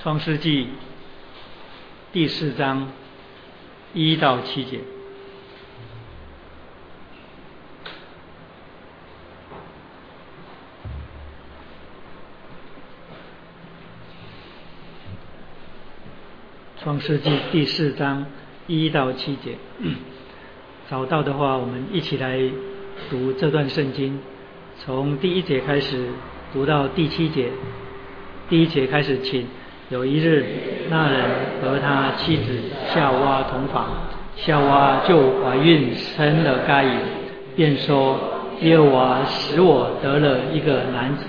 创世纪第四章一到七节。创世纪第四章一到七节，找到的话，我们一起来读这段圣经，从第一节开始读到第七节。第一节开始，请有一日，那人和他妻子夏娃同房，夏娃就怀孕生了该隐，便说：耶和华使我得了一个男子，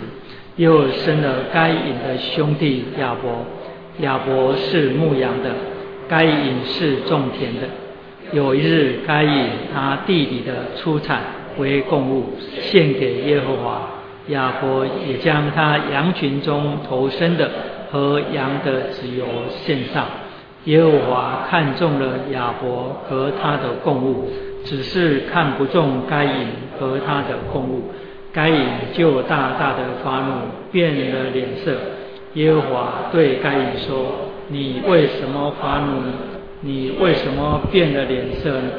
又生了该隐的兄弟亚伯。亚伯是牧羊的，该隐是种田的。有一日，该隐他弟弟的出产为供物，献给耶和华。亚伯也将他羊群中头生的和羊的子油献上。耶和华看中了亚伯和他的供物，只是看不中该隐和他的供物。该隐就大大的发怒，变了脸色。耶和华对该隐说：“你为什么发怒？你为什么变了脸色呢？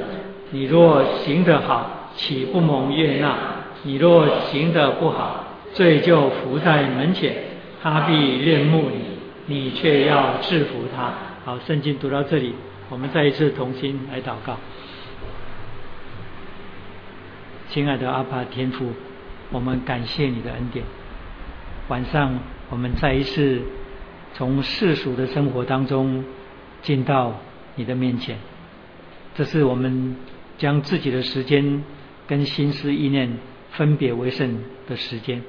你若行得好，岂不蒙悦纳？你若行得不好，罪就伏在门前，他必恋慕你，你却要制服他。”好，圣经读到这里，我们再一次同心来祷告。亲爱的阿爸天父，我们感谢你的恩典。晚上。我们再一次从世俗的生活当中进到你的面前，这是我们将自己的时间跟心思意念分别为圣的时间，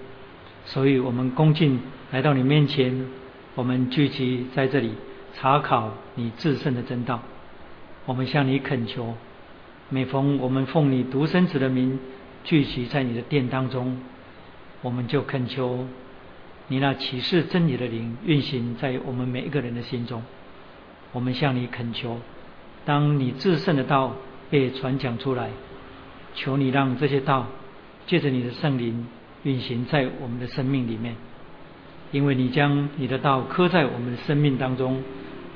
所以我们恭敬来到你面前，我们聚集在这里查考你至圣的真道，我们向你恳求，每逢我们奉你独生子的名聚集在你的殿当中，我们就恳求。你那启示真理的灵运行在我们每一个人的心中，我们向你恳求，当你至圣的道被传讲出来，求你让这些道借着你的圣灵运行在我们的生命里面，因为你将你的道刻在我们的生命当中，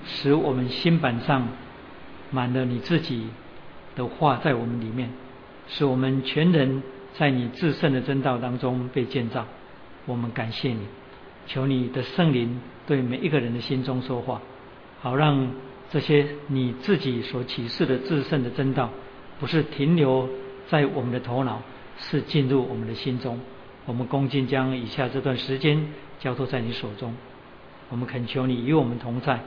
使我们心板上满了你自己的话在我们里面，使我们全人在你至圣的真道当中被建造。我们感谢你。求你的圣灵对每一个人的心中说话，好让这些你自己所启示的至圣的真道，不是停留在我们的头脑，是进入我们的心中。我们恭敬将以下这段时间交托在你手中。我们恳求你与我们同在，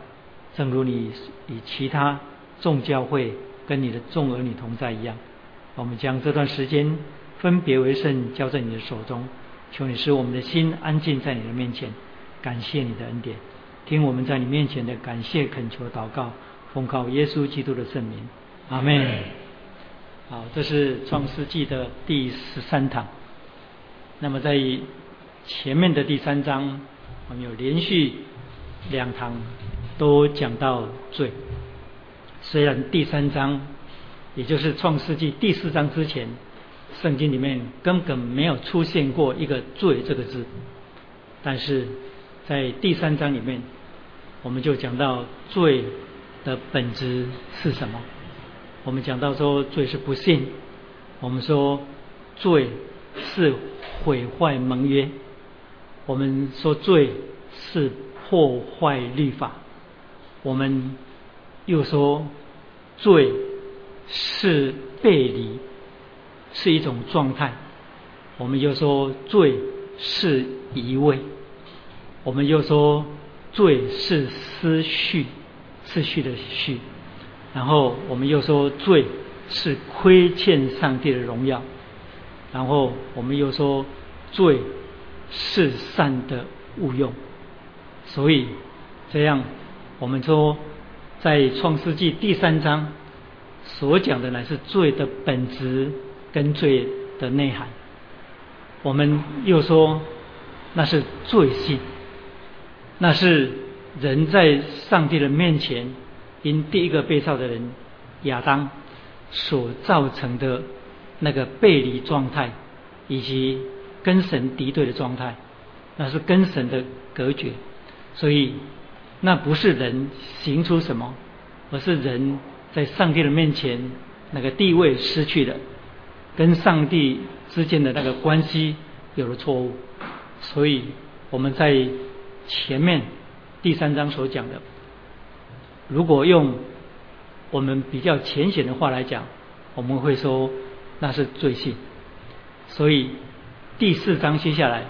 正如你与其他众教会跟你的众儿女同在一样。我们将这段时间分别为圣，交在你的手中。求你使我们的心安静在你的面前，感谢你的恩典，听我们在你面前的感谢恳求祷告，奉靠耶稣基督的圣名，阿门。好，这是创世纪的第十三堂。那么在前面的第三章，我们有连续两堂都讲到罪。虽然第三章，也就是创世纪第四章之前。圣经里面根本没有出现过一个“罪”这个字，但是在第三章里面，我们就讲到罪的本质是什么。我们讲到说罪是不幸，我们说罪是毁坏盟约，我们说罪是破坏律法，我们又说罪是背离。是一种状态，我们又说罪是移位，我们又说罪是失序，失序的序，然后我们又说罪是亏欠上帝的荣耀，然后我们又说罪是善的误用，所以这样我们说在创世纪第三章所讲的乃是罪的本质。跟罪的内涵，我们又说那是罪性，那是人在上帝的面前因第一个被造的人亚当所造成的那个背离状态，以及跟神敌对的状态，那是跟神的隔绝。所以那不是人行出什么，而是人在上帝的面前那个地位失去了，跟上帝之间的那个关系有了错误。所以我们在前面第三章所讲的，如果用我们比较浅显的话来讲，我们会说那是罪性。所以第四章接下来，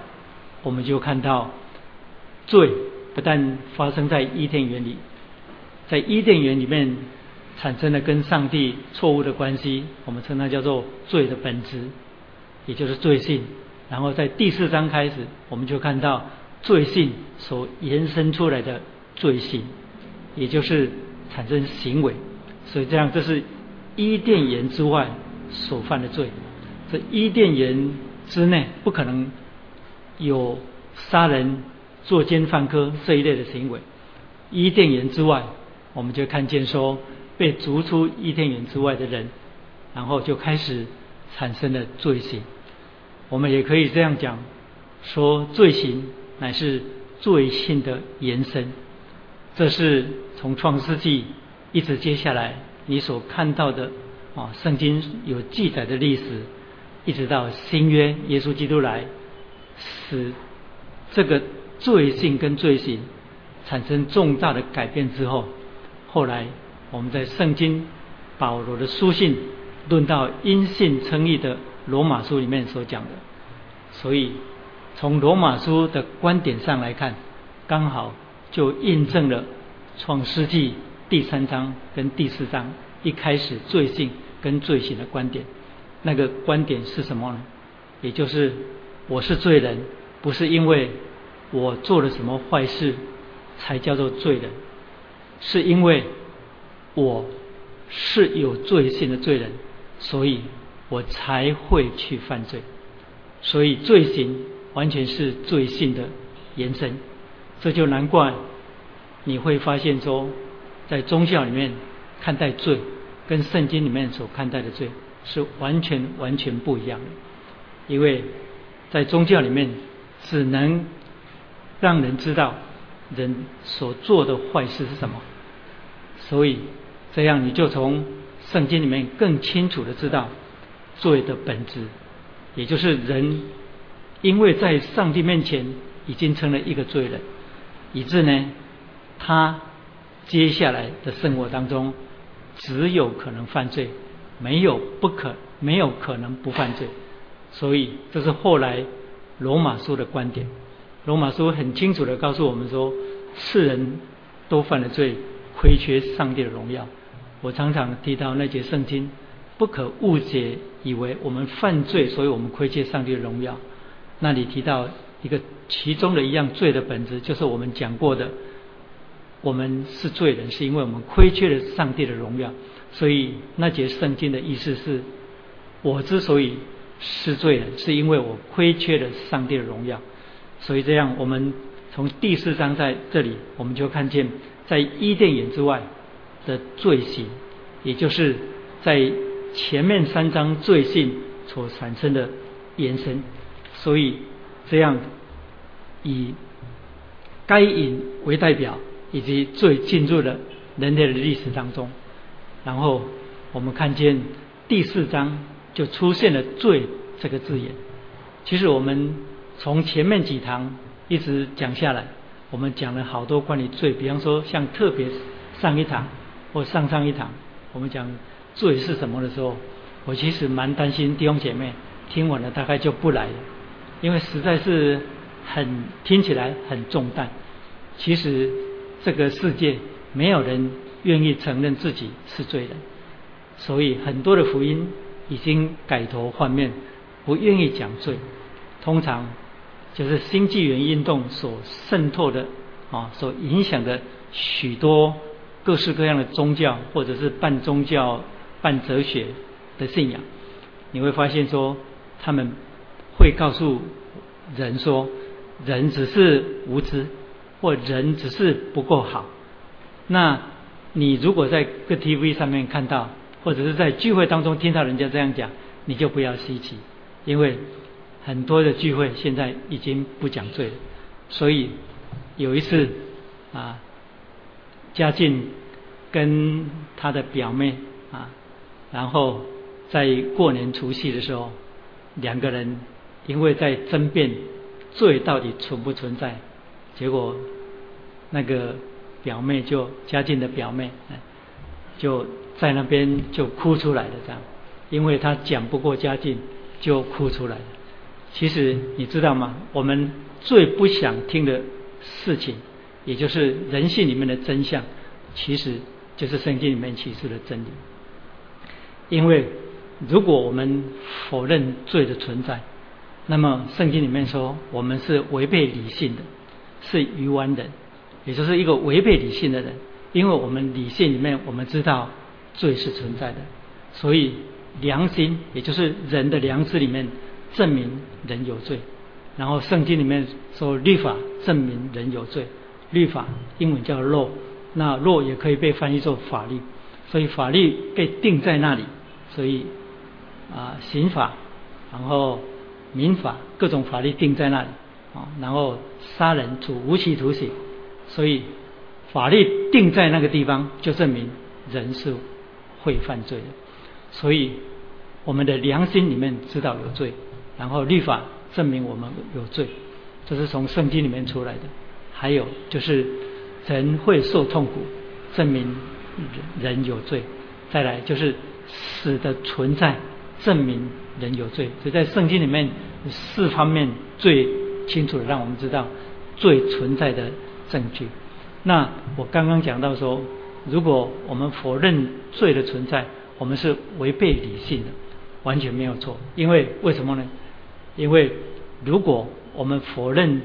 我们就看到罪不但发生在伊甸园里，在伊甸园里面产生了跟上帝错误的关系，我们称它叫做罪的本质，也就是罪性。然后在第四章开始，我们就看到罪性所延伸出来的罪性，也就是产生行为。所以这样，这是伊甸园之外所犯的罪。这伊甸园之内不可能有杀人、作奸犯科这一类的行为。伊甸园之外，我们就看见说被逐出伊甸园之外的人，然后就开始产生了罪行。我们也可以这样讲，说罪行乃是罪性的延伸。这是从创世纪一直接下来你所看到的啊，圣经有记载的历史。一直到新约，耶稣基督来，使这个罪性跟罪行产生重大的改变之后，后来我们在圣经保罗的书信论到因信称义的罗马书里面所讲的，所以从罗马书的观点上来看，刚好就印证了创世纪第三章跟第四章一开始罪性跟罪行的观点。那个观点是什么呢？也就是我是罪人，不是因为我做了什么坏事才叫做罪人，是因为我是有罪性的罪人，所以我才会去犯罪。所以罪行完全是罪性的延伸，这就难怪你会发现说，在宗教里面看待罪，跟圣经里面所看待的罪。是完全完全不一样的，因为在宗教里面只能让人知道人所做的坏事是什么，所以这样你就从圣经里面更清楚的知道罪的本质，也就是人因为在上帝面前已经成了一个罪人，以致呢他接下来的生活当中只有可能犯罪。没有不可，没有可能不犯罪，所以这是后来罗马书的观点。罗马书很清楚的告诉我们说，世人都犯了罪，亏缺上帝的荣耀。我常常提到那节圣经，不可误解，以为我们犯罪，所以我们亏欠上帝的荣耀。那里提到一个其中的一样罪的本质，就是我们讲过的，我们是罪人，是因为我们亏缺了上帝的荣耀。所以那节圣经的意思是，我之所以是罪人，是因为我亏缺了上帝的荣耀。所以这样，我们从第四章在这里，我们就看见在伊甸园之外的罪行，也就是在前面三章罪性所产生的延伸。所以这样以该隐为代表，以及罪进入了人类的历史当中。然后我们看见第四章就出现了“罪”这个字眼。其实我们从前面几堂一直讲下来，我们讲了好多关于罪，比方说像特别上一堂或上上一堂，我们讲罪是什么的时候，我其实蛮担心弟兄姐妹听完了大概就不来了，因为实在是很听起来很重担。其实这个世界没有人。愿意承认自己是罪人，所以很多的福音已经改头换面，不愿意讲罪。通常就是新纪元运动所渗透的啊，所影响的许多各式各样的宗教，或者是半宗教、半哲学的信仰，你会发现说，他们会告诉人说，人只是无知，或人只是不够好。那你如果在个 TV 上面看到，或者是在聚会当中听到人家这样讲，你就不要稀奇，因为很多的聚会现在已经不讲罪了。所以有一次啊，嘉靖跟他的表妹啊，然后在过年除夕的时候，两个人因为在争辩罪到底存不存在，结果那个表妹就嘉靖的表妹，就在那边就哭出来了，这样，因为他讲不过嘉靖，就哭出来了。其实你知道吗？我们最不想听的事情，也就是人性里面的真相，其实就是圣经里面启示的真理。因为如果我们否认罪的存在，那么圣经里面说我们是违背理性的，是愚顽人，也就是一个违背理性的人。因为我们理性里面我们知道罪是存在的，所以良心也就是人的良知里面。证明人有罪，然后圣经里面说律法证明人有罪，律法英文叫 law，那 law 也可以被翻译作法律，所以法律被定在那里，所以啊刑法，然后民法各种法律定在那里啊，然后杀人处无期徒刑，所以法律定在那个地方，就证明人是会犯罪的，所以我们的良心里面知道有罪。然后律法证明我们有罪，这是从圣经里面出来的。还有就是人会受痛苦，证明人人有罪。再来就是死的存在，证明人有罪。所以在圣经里面四方面最清楚的让我们知道罪存在的证据。那我刚刚讲到说，如果我们否认罪的存在，我们是违背理性的，完全没有错。因为为什么呢？因为如果我们否认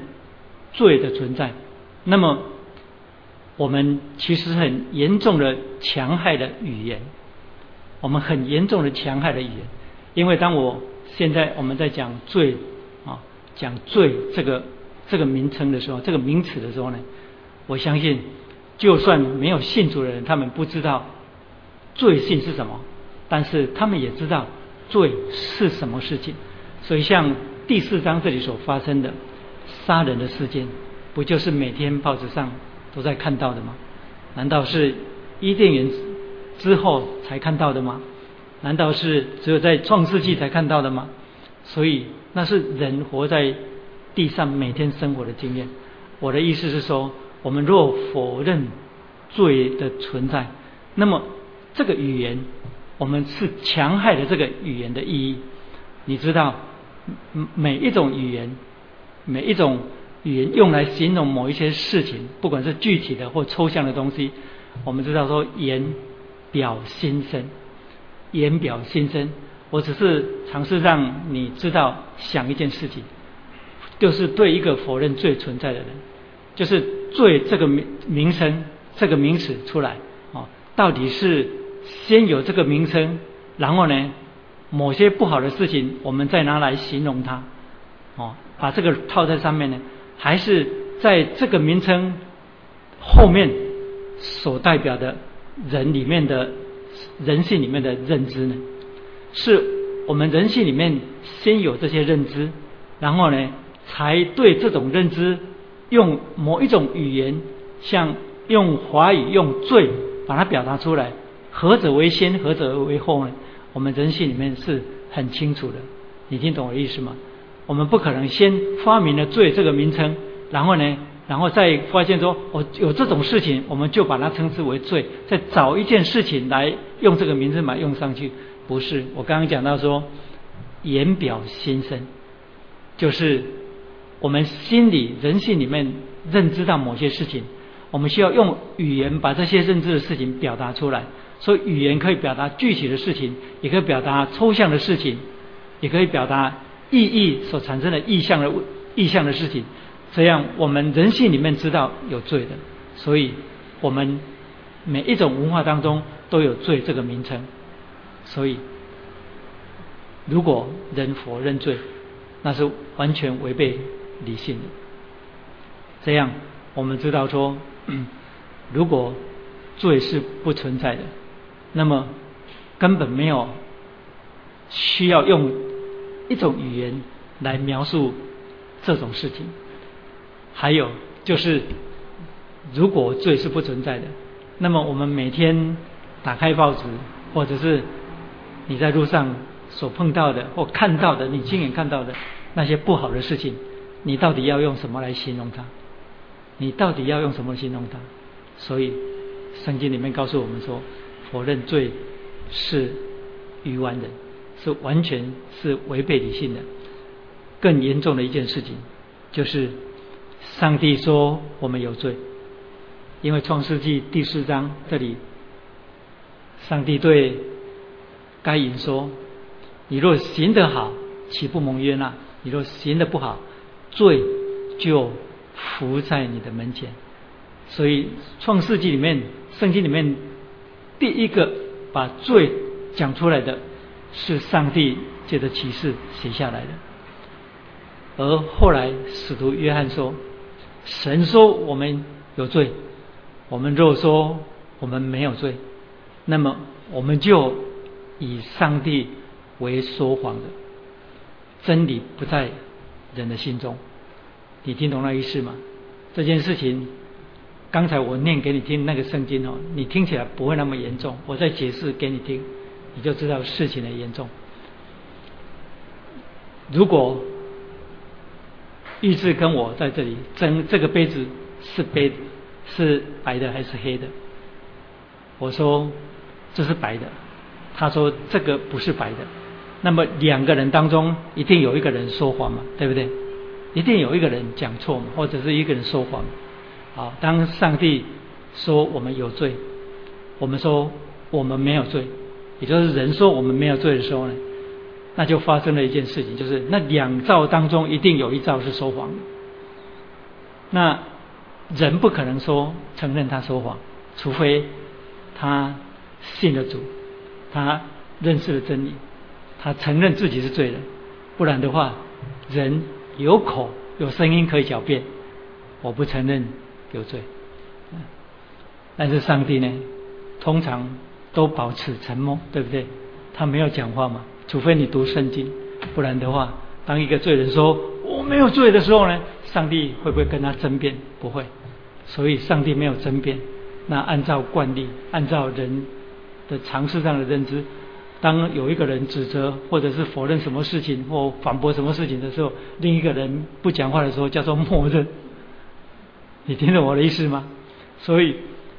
罪的存在，那么我们其实很严重的强害的语言，我们很严重的强害的语言。因为当我现在我们在讲罪啊，讲罪这个这个名称的时候，这个名词的时候呢，我相信就算没有信主的人，他们不知道罪性是什么，但是他们也知道罪是什么事情。所以，像第四章这里所发生的杀人的事件，不就是每天报纸上都在看到的吗？难道是伊甸园之后才看到的吗？难道是只有在创世纪才看到的吗？所以，那是人活在地上每天生活的经验。我的意思是说，我们若否认罪的存在，那么这个语言，我们是强害了这个语言的意义。你知道？每一种语言，每一种语言用来形容某一些事情，不管是具体的或抽象的东西，我们知道说言表心声，言表心声。我只是尝试让你知道想一件事情，就是对一个否认罪存在的人，就是罪这个名名称这个名词出来哦，到底是先有这个名称，然后呢？某些不好的事情，我们再拿来形容它，哦，把这个套在上面呢，还是在这个名称后面所代表的人里面的人性里面的认知呢？是我们人性里面先有这些认知，然后呢，才对这种认知用某一种语言，像用华语用罪把它表达出来，何者为先，何者为后呢？我们人性里面是很清楚的，你听懂我的意思吗？我们不可能先发明了罪这个名称，然后呢，然后再发现说，我有这种事情，我们就把它称之为罪，再找一件事情来用这个名称把它用上去。不是，我刚刚讲到说，言表心声，就是我们心里人性里面认知到某些事情，我们需要用语言把这些认知的事情表达出来。所以语言可以表达具体的事情，也可以表达抽象的事情，也可以表达意义所产生的意象的意象的事情。这样，我们人性里面知道有罪的，所以我们每一种文化当中都有罪这个名称。所以，如果人佛认罪，那是完全违背理性的。这样，我们知道说，如果罪是不存在的。那么根本没有需要用一种语言来描述这种事情。还有就是，如果罪是不存在的，那么我们每天打开报纸，或者是你在路上所碰到的或看到的，你亲眼看到的那些不好的事情，你到底要用什么来形容它？你到底要用什么形容它？所以圣经里面告诉我们说，否认罪是愚顽的，是完全是违背理性的。更严重的一件事情，就是上帝说我们有罪，因为创世纪第四章这里，上帝对该隐说：“你若行得好，岂不蒙冤啊？你若行得不好，罪就伏在你的门前。”所以创世纪里面，圣经里面第一个把罪讲出来的是上帝借着启示写下来的。而后来，使徒约翰说：“神说我们有罪，我们若说我们没有罪，那么我们就以上帝为说谎的，真理不在人的心中。”你听懂那意思吗？这件事情，刚才我念给你听那个圣经哦，你听起来不会那么严重。我再解释给你听，你就知道事情的严重。如果玉志跟我在这里争这个杯子是杯是白的还是黑的？我说这是白的，他说这个不是白的。那么两个人当中一定有一个人说谎嘛，对不对？一定有一个人讲错嘛，或者是一个人说谎。好，当上帝说我们有罪，我们说我们没有罪，也就是人说我们没有罪的时候呢？那就发生了一件事情，就是那两兆当中一定有一兆是说谎的。那人不可能说承认他说谎，除非他信了主，他认识了真理，他承认自己是罪人，不然的话，人有口有声音可以狡辩，我不承认有罪。但是上帝呢，通常都保持沉默，对不对？他没有讲话嘛。除非你读圣经，不然的话，当一个罪人说我没有罪的时候呢，上帝会不会跟他争辩？不会，所以上帝没有争辩。那按照惯例，按照人的常识上的认知，当有一个人指责或者是否认什么事情或反驳什么事情的时候，另一个人不讲话的时候，叫做默认。你听懂我的意思吗？所以，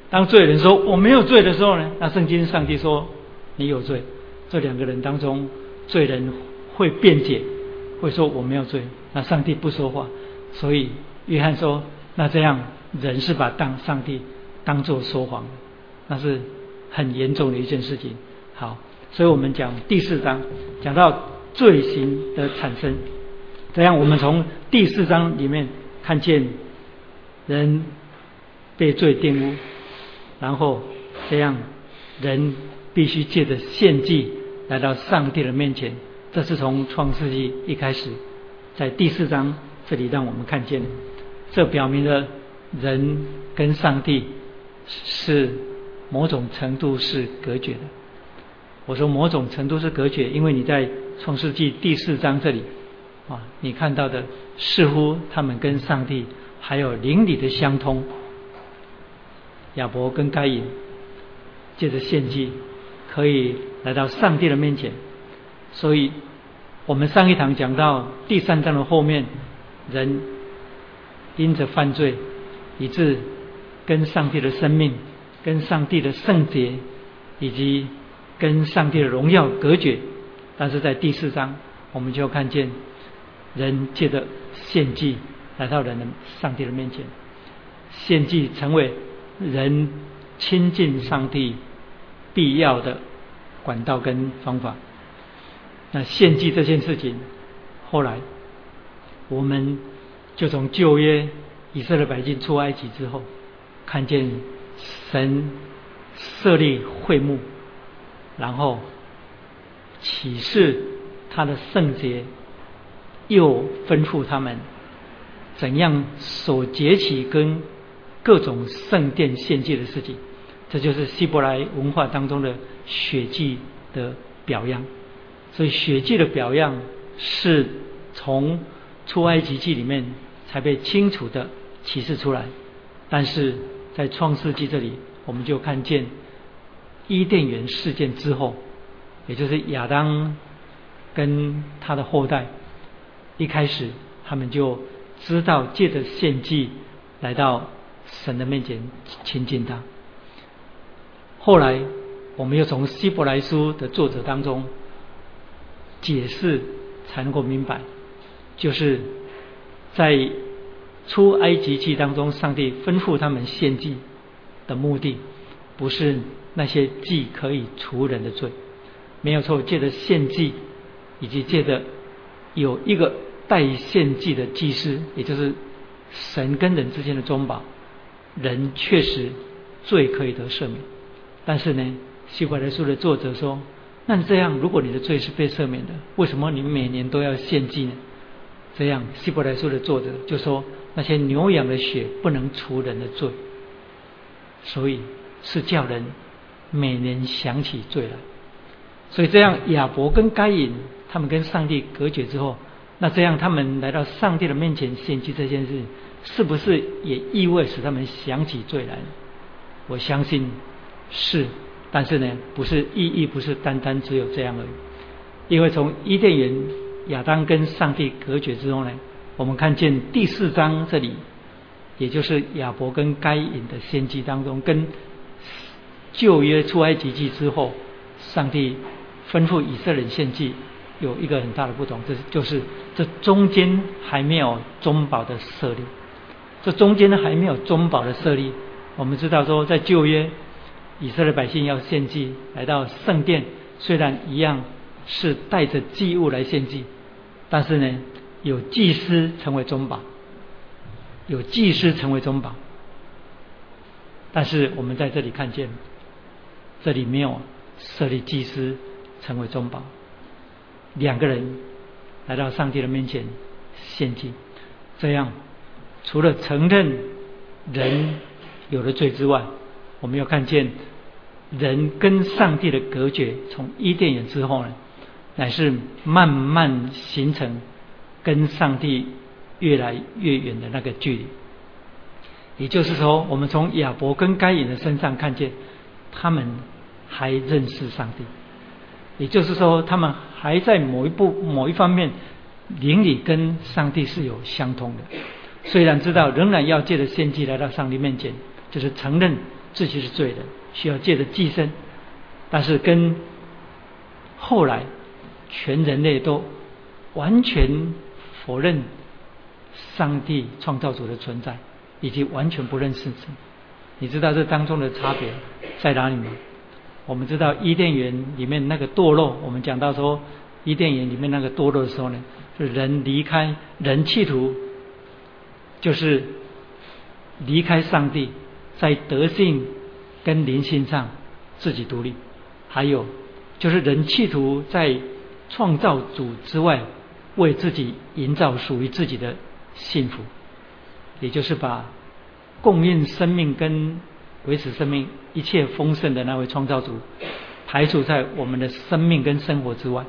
当罪人说我没有罪的时候呢，那圣经上帝说你有罪。这两个人当中，罪人会辩解，会说我没有罪，那上帝不说话，所以约翰说，那这样人是把当上帝当做说谎，那是很严重的一件事情。好，所以我们讲第四章讲到罪行的产生，这样我们从第四章里面看见人被罪玷污，然后这样人。必须借着献祭来到上帝的面前，这是从创世纪一开始，在第四章这里让我们看见，这表明了人跟上帝是某种程度是隔绝的。我说某种程度是隔绝，因为你在创世纪第四章这里啊，你看到的似乎他们跟上帝还有邻里的相通。亚伯跟该隐借着献祭。可以来到上帝的面前，所以我们上一堂讲到第三章的后面，人因着犯罪，以致跟上帝的生命、跟上帝的圣洁以及跟上帝的荣耀隔绝。但是在第四章，我们就看见人借着献祭来到人的上帝的面前，献祭成为人亲近上帝。必要的管道跟方法。那献祭这件事情，后来我们就从旧约以色列百姓出埃及之后，看见神设立会幕，然后启示他的圣洁，又吩咐他们怎样守节期跟各种圣殿献祭的事情。这就是希伯来文化当中的血祭的表样，所以血祭的表样是从出埃及记里面才被清楚的启示出来，但是在创世纪这里，我们就看见伊甸园事件之后，也就是亚当跟他的后代，一开始他们就知道借着献祭来到神的面前亲近他。后来，我们又从希伯来书的作者当中解释，才能够明白，就是在出埃及记当中，上帝吩咐他们献祭。的目的不是那些祭可以除人的罪，没有错。借着献祭，以及借着有一个代献祭的祭司，也就是神跟人之间的中保，人确实罪可以得赦免。但是呢，希伯来书的作者说：“那这样，如果你的罪是被赦免的，为什么你每年都要献祭呢？”这样，希伯来书的作者就说：“那些牛羊的血不能除人的罪。”所以是叫人每年想起罪来，所以这样亚伯跟该隐他们跟上帝隔绝之后，那这样他们来到上帝的面前献祭这件事，是不是也意味使他们想起罪来？我相信是，但是呢，不是意义不是单单只有这样而已，因为从伊甸园亚当跟上帝隔绝之后呢，我们看见第四章这里。也就是亚伯跟该隐的献祭当中，跟旧约出埃及记之后，上帝吩咐以色列献祭，有一个很大的不同，这就是这中间还没有中保的设立，这中间呢还没有中保的设立。我们知道说，在旧约，以色列百姓要献祭来到圣殿，虽然一样是带着祭物来献祭，但是呢，有祭司成为中保。有祭司成为中保，但是我们在这里看见，这里没有设立祭司成为中保，两个人来到上帝的面前献祭，这样除了承认人有了罪之外，我们要看见人跟上帝的隔绝，从伊甸园之后呢，乃是慢慢形成跟上帝。越来越远的那个距离，也就是说，我们从亚伯跟该隐的身上看见，他们还认识上帝。也就是说，他们还在某一步、某一方面，灵里跟上帝是有相通的。虽然知道仍然要借着献祭来到上帝面前，就是承认自己是罪人，需要借着祭牲，但是跟后来全人类都完全否认。上帝创造主的存在，以及完全不认识神，你知道这当中的差别在哪里吗？我们知道伊甸园里面那个堕落，我们讲到说伊甸园里面那个堕落的时候呢，是人离开，人企图就是离开上帝，在德性跟灵性上自己独立，还有就是人企图在创造主之外，为自己营造属于自己的。幸福，也就是把供应生命跟维持生命一切丰盛的那位创造主排除在我们的生命跟生活之外。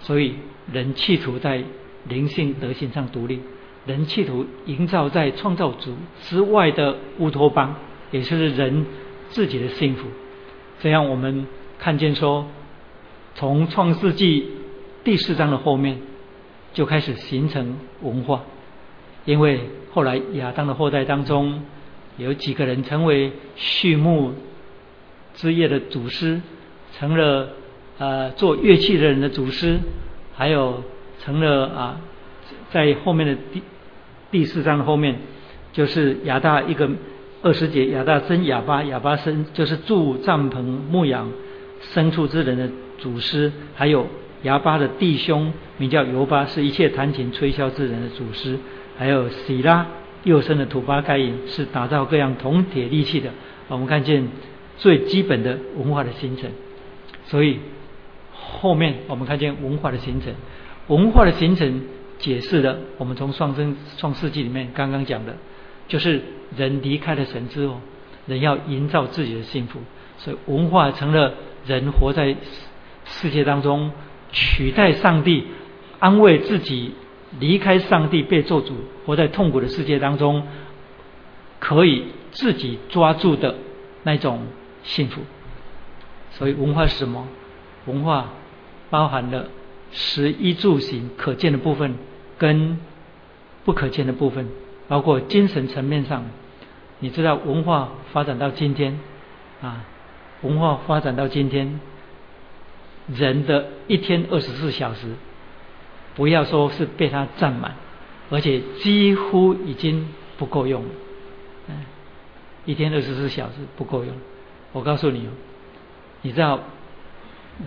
所以，人企图在灵性德行上独立，人企图营造在创造主之外的乌托邦，也就是人自己的幸福。这样，我们看见说，从创世纪第四章的后面就开始形成文化。因为后来亚当的后代当中，有几个人成为畜牧之业的祖师，成了呃做乐器的人的祖师，还有成了啊，在后面的第第四章的后面，就是亚大一个二十节，亚大生亚巴，亚巴生就是住帐篷牧养牲畜之人的祖师，还有亚巴的弟兄名叫尤巴，是一切弹琴吹箫之人的祖师。还有喜拉右生的土巴盖印是打造各样铜铁利器的。我们看见最基本的文化的形成，所以后面我们看见文化的形成，文化的形成解释了我们从创生创世纪里面刚刚讲的，就是人离开了神之后，人要营造自己的幸福，所以文化成了人活在世界当中取代上帝安慰自己。离开上帝被做主，活在痛苦的世界当中，可以自己抓住的那种幸福。所以文化是什么？文化包含了食衣住行可见的部分跟不可见的部分，包括精神层面上。你知道文化发展到今天啊，文化发展到今天，人的一天二十四小时，不要说是被它占满，而且几乎已经不够用了。嗯，一天二十四小时不够用。我告诉你，你知道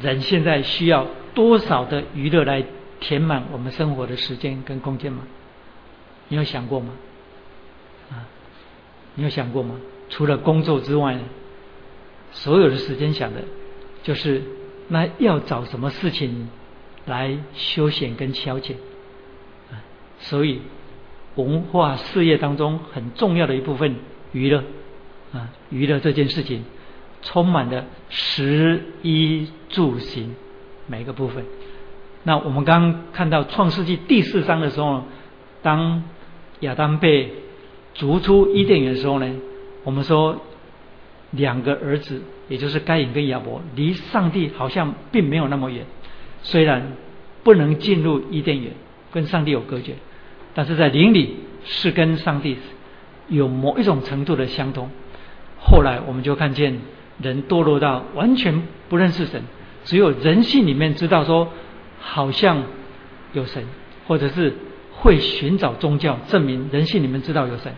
人现在需要多少的娱乐来填满我们生活的时间跟空间吗？你有想过吗？啊？你有想过吗？除了工作之外，所有的时间想的，就是那要找什么事情来休闲跟消遣。所以文化事业当中很重要的一部分娱乐啊，娱乐这件事情充满了食衣住行每个部分。那我们刚看到创世纪第四章的时候，当亚当被逐出伊甸园的时候呢，我们说两个儿子，也就是该隐跟亚伯，离上帝好像并没有那么远。虽然不能进入伊甸园，跟上帝有隔绝，但是在灵里是跟上帝有某一种程度的相通。后来我们就看见人堕落到完全不认识神，只有人性里面知道说好像有神，或者是。会寻找宗教证明人性里面知道有神，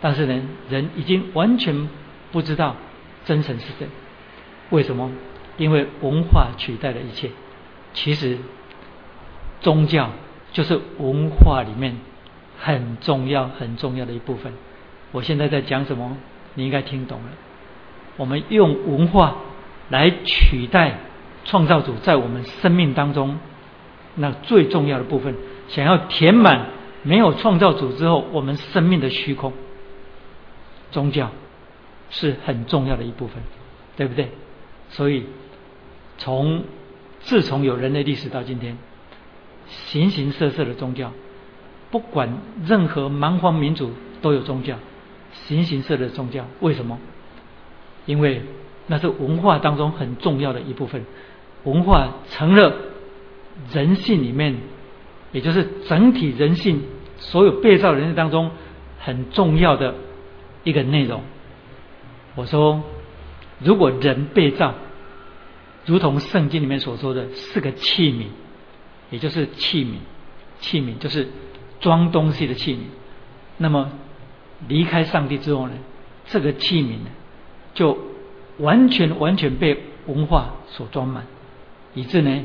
但是呢，人已经完全不知道真神是谁。为什么？因为文化取代了一切。其实宗教就是文化里面很重要、很重要的一部分。我现在在讲什么？你应该听懂了。我们用文化来取代创造主在我们生命当中那最重要的部分。想要填满没有创造主之后我们生命的虚空，宗教是很重要的一部分，对不对？所以从自从有人类历史到今天，形形色色的宗教，不管任何蛮荒民族都有宗教，形形色色的宗教，为什么？因为那是文化当中很重要的一部分，文化成了人性里面。也就是整体人性，所有被造人性当中很重要的一个内容。我说，如果人被造，如同圣经里面所说的，四个器皿，也就是器皿，器皿就是装东西的器皿。那么离开上帝之后呢，这个器皿呢，就完全完全被文化所装满，以致呢，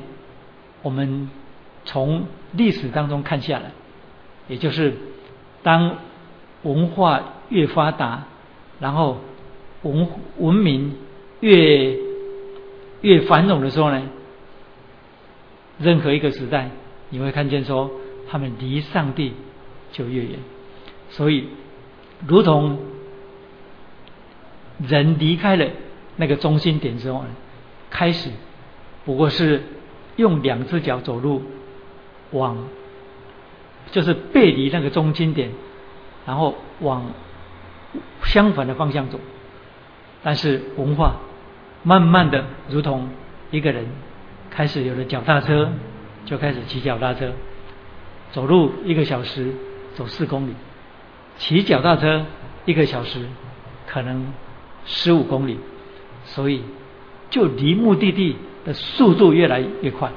我们。从历史当中看下来，也就是当文化越发达，然后文文明越越繁荣的时候呢，任何一个时代，你会看见说他们离上帝就越远。所以，如同人离开了那个中心点之后呢，开始不过是用两只脚走路。往就是背离那个中心点，然后往相反的方向走。但是文化慢慢的，如同一个人开始有了脚踏车，就开始骑脚踏车，走路一个小时走四公里，骑脚踏车一个小时可能十五公里，所以就离目的地的速度越来越快。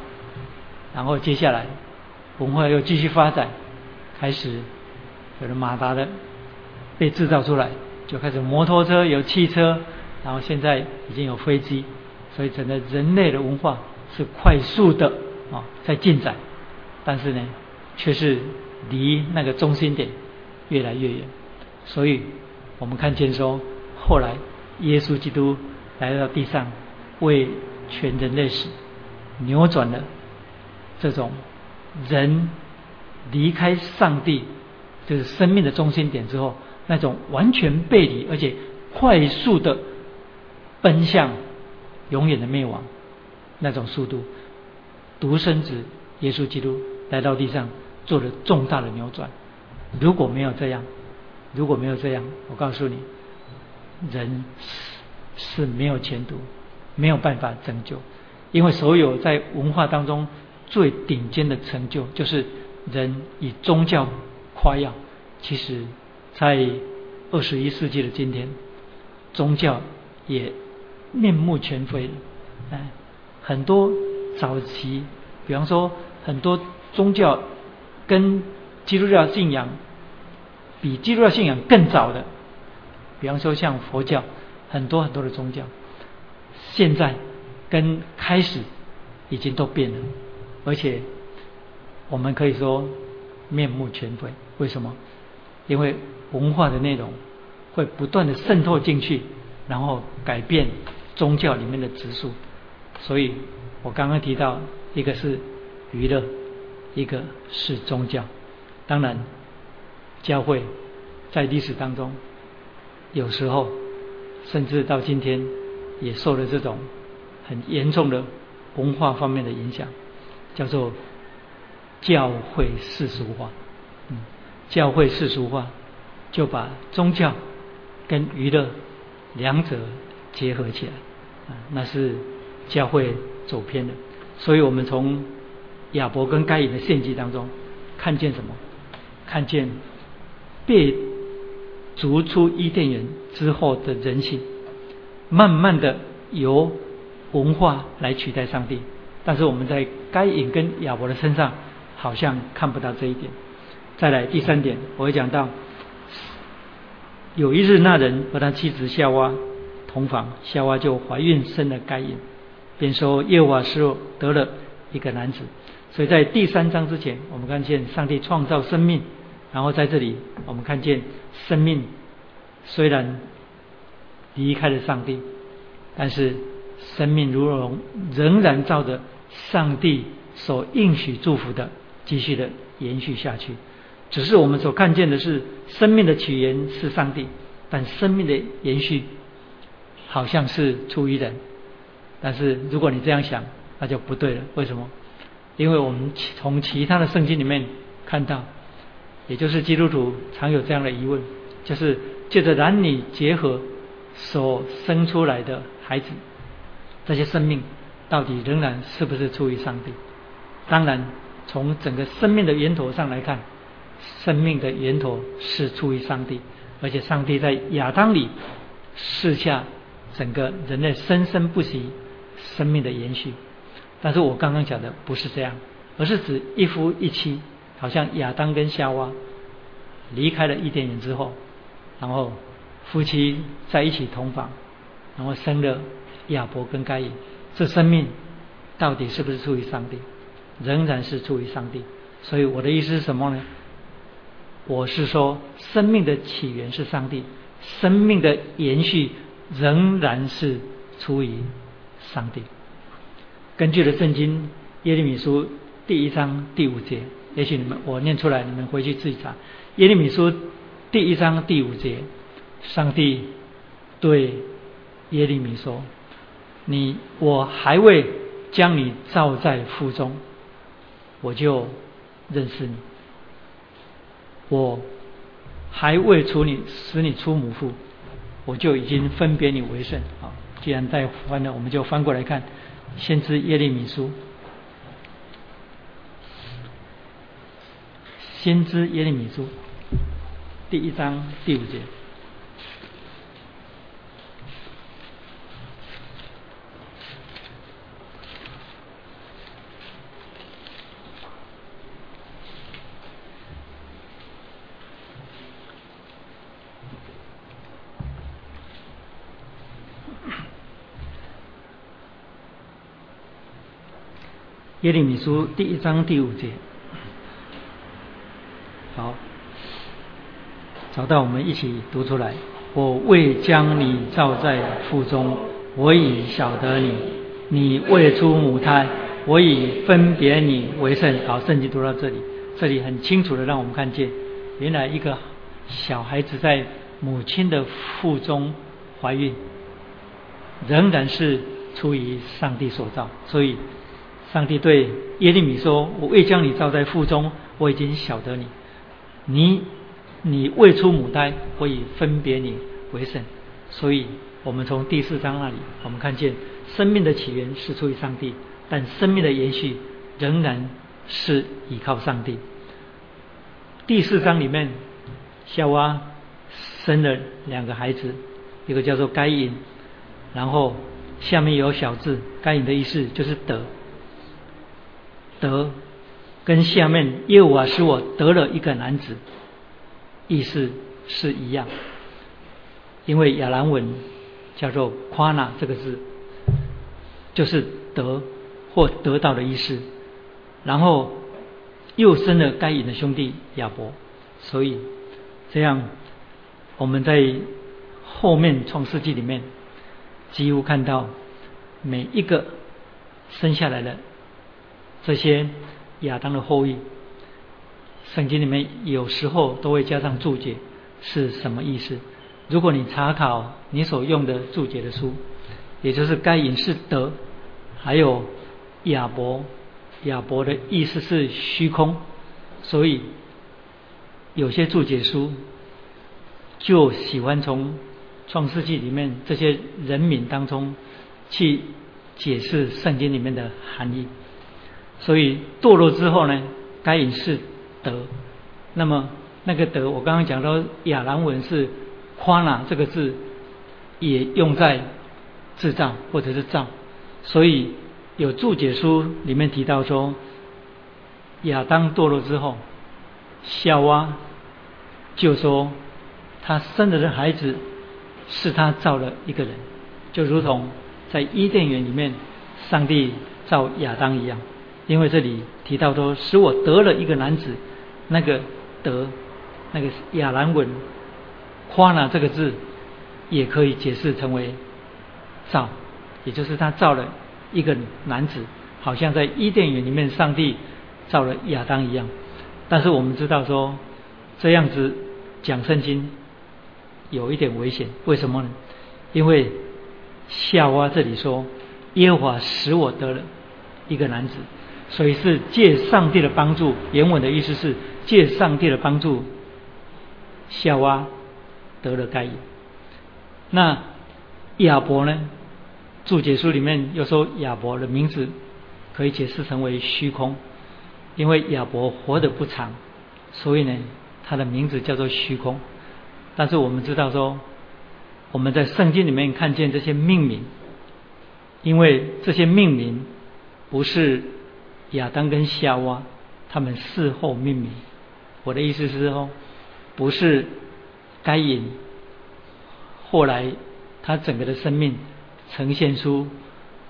然后接下来。文化又继续发展，开始有了马达的被制造出来，就开始摩托车有汽车，然后现在已经有飞机，所以整个人类的文化是快速的啊在进展，但是呢，却是离那个中心点越来越远。所以我们看见说，后来耶稣基督来到地上，为全人类史扭转了这种。人离开上帝，就是生命的中心点之后，那种完全背离，而且快速的奔向永远的灭亡，那种速度，独生子耶稣基督来到地上做了重大的扭转。如果没有这样，如果没有这样，我告诉你，人是没有前途，没有办法拯救。因为所有在文化当中最顶尖的成就，就是人以宗教夸耀。其实，在二十一世纪的今天，宗教也面目全非了。哎，很多早期，比方说很多宗教跟基督教信仰比基督教信仰更早的，比方说像佛教，很多很多的宗教，现在跟开始已经都变了，而且我们可以说面目全非。为什么？因为文化的内容会不断的渗透进去，然后改变宗教里面的指数。所以我刚刚提到，一个是娱乐，一个是宗教。当然，教会在历史当中，有时候甚至到今天，也受了这种很严重的文化方面的影响，叫做教会世俗化。嗯。教会世俗化，就把宗教跟娱乐两者结合起来，那是教会走偏了。所以我们从亚伯跟该隐的献祭当中看见什么？看见被逐出伊甸园之后的人性，慢慢的由文化来取代上帝。但是我们在该隐跟亚伯的身上，好像看不到这一点。再来第三点，我会讲到，有一日那人和他妻子夏娃同房，夏娃就怀孕生了该隐，便说耶和华是得了一个男子。所以在第三章之前，我们看见上帝创造生命，然后在这里我们看见生命虽然离开了上帝，但是生命如龙仍然照着上帝所应许祝福的继续的延续下去。只是我们所看见的是生命的起源是上帝，但生命的延续好像是出于人。但是如果你这样想，那就不对了。为什么？因为我们从其他的圣经里面看到，也就是基督徒常有这样的疑问：就是借着男女结合所生出来的孩子，这些生命到底仍然是不是出于上帝？当然，从整个生命的源头上来看。生命的源头是出于上帝，而且上帝在亚当里试下整个人类生生不息生命的延续。但是我刚刚讲的不是这样，而是指一夫一妻，好像亚当跟夏娃离开了伊甸园之后，然后夫妻在一起同房，然后生了亚伯跟该隐。这生命到底是不是出于上帝？仍然是出于上帝。所以我的意思是什么呢？我是说，生命的起源是上帝，生命的延续仍然是出于上帝。根据了圣经耶利米书第一章第五节，也许你们我念出来，你们回去自己查。耶利米书第一章第五节，上帝对耶利米说：“你我还未将你造在腹中，我就认识你。”我还未出你使你出母腹，我就已经分别你为圣。好，既然带翻了，我们就翻过来看，先知耶利米书，先知耶利米书第一章第五节。耶利米书第一章第五节，好，找到我们一起读出来。我未将你造在腹中，我已晓得你；你未出母胎，我已分别你为圣。好，圣经读到这里，这里很清楚的让我们看见，原来一个小孩子在母亲的腹中怀孕，仍然是出于上帝所造，所以。上帝对耶利米说：“我未将你造在腹中，我已经晓得你。你，你未出母胎，我已分别你为圣。所以我们从第四章那里，我们看见生命的起源是出于上帝，但生命的延续仍然是依靠上帝。第四章里面，夏娃生了两个孩子，一个叫做该隐，然后下面有小字，该隐的意思就是得，得跟下面耶和华使我得了一个男子，意思是一样，因为亚兰文叫做夸纳这个字，就是得或得到的意思，然后。又生了该隐的兄弟亚伯，所以这样我们在后面创世纪里面几乎看到每一个生下来的这些亚当的后裔，圣经里面有时候都会加上注解是什么意思。如果你查考你所用的注解的书，也就是该隐是德，还有亚伯。亚伯的意思是虚空，所以有些注解书就喜欢从创世纪里面这些人名当中去解释圣经里面的含义。所以堕落之后呢，该隐是德，那么那个德，我刚刚讲到亚兰文是夸纳这个字，也用在制造或者是造，所以。有注解书里面提到说，亚当堕落之后，夏娃就说他生了的孩子是他造了一个人，就如同在伊甸园里面上帝造亚当一样。因为这里提到说，使我得了一个男子，那个得那个亚兰文夸拿这个字也可以解释成为造，也就是他造了。一个男子，好像在伊甸园里面，上帝造了亚当一样。但是我们知道说，这样子讲圣经有一点危险。为什么呢？因为夏娃这里说，耶和华使我得了一个男子，所以是借上帝的帮助。原文的意思是借上帝的帮助，夏娃得了该隐。那亚伯呢？注解书里面又说亚伯的名字可以解释成为虚空，因为亚伯活得不长，所以呢他的名字叫做虚空。但是我们知道说，我们在圣经里面看见这些命名，因为这些命名不是亚当跟夏娃他们事后命名。我的意思是说，不是该隐后来他整个的生命。呈现出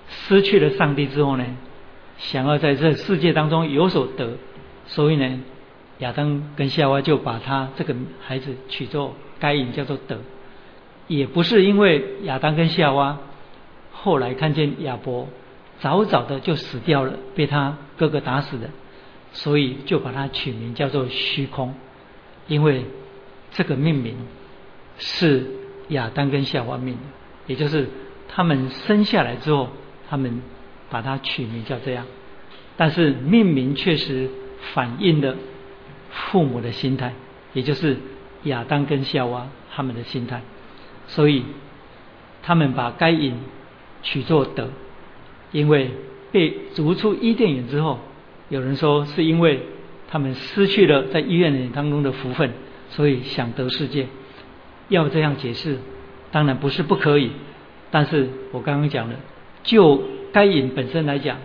失去了上帝之后呢，想要在这世界当中有所得，所以呢，亚当跟夏娃就把他这个孩子取作该隐，叫做德。也不是因为亚当跟夏娃后来看见亚伯早早的就死掉了，被他哥哥打死的，所以就把他取名叫做虚空，因为这个命名是亚当跟夏娃命的，也就是。他们生下来之后，他们把它取名叫这样，但是命名确实反映了父母的心态，也就是亚当跟夏娃他们的心态，所以他们把该隐取作德，因为被逐出伊甸园之后，有人说是因为他们失去了在医院里当中的福分，所以想得世界，要这样解释，当然不是不可以。但是我刚刚讲了，就该隐本身来讲，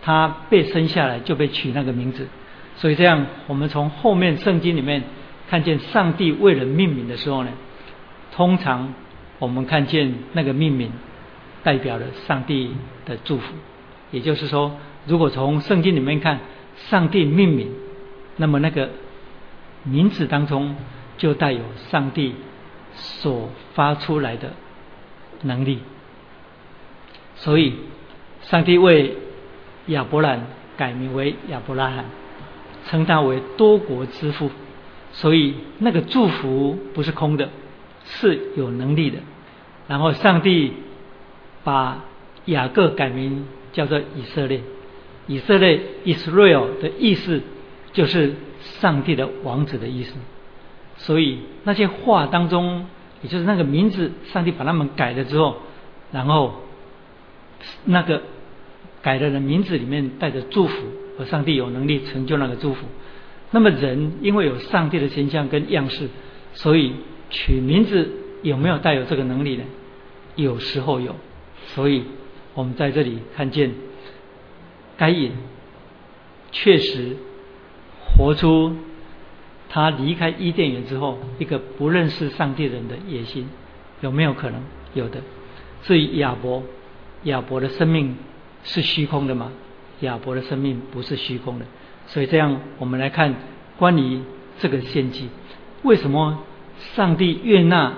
他被生下来就被取那个名字，所以这样我们从后面圣经里面看见上帝为人命名的时候呢，通常我们看见那个命名代表了上帝的祝福，也就是说，如果从圣经里面看上帝命名，那么那个名字当中就带有上帝所发出来的。能力，所以上帝为亚伯兰改名为亚伯拉罕，称他为多国之父。所以那个祝福不是空的，是有能力的。然后上帝把雅各改名叫做以色列，以色列 Israel 的意思就是上帝的王子的意思。所以那些话当中也就是那个名字，上帝把他们改了之后，然后那个改的人名字里面带着祝福，和上帝有能力成就那个祝福。那么人因为有上帝的形象跟样式，所以取名字有没有带有这个能力呢？有时候有。所以我们在这里看见该隐确实活出他离开伊甸园之后一个不认识上帝人的野心，有没有可能？有的。至于亚伯，亚伯的生命是虚空的吗？亚伯的生命不是虚空的。所以这样，我们来看关于这个献祭，为什么上帝悦纳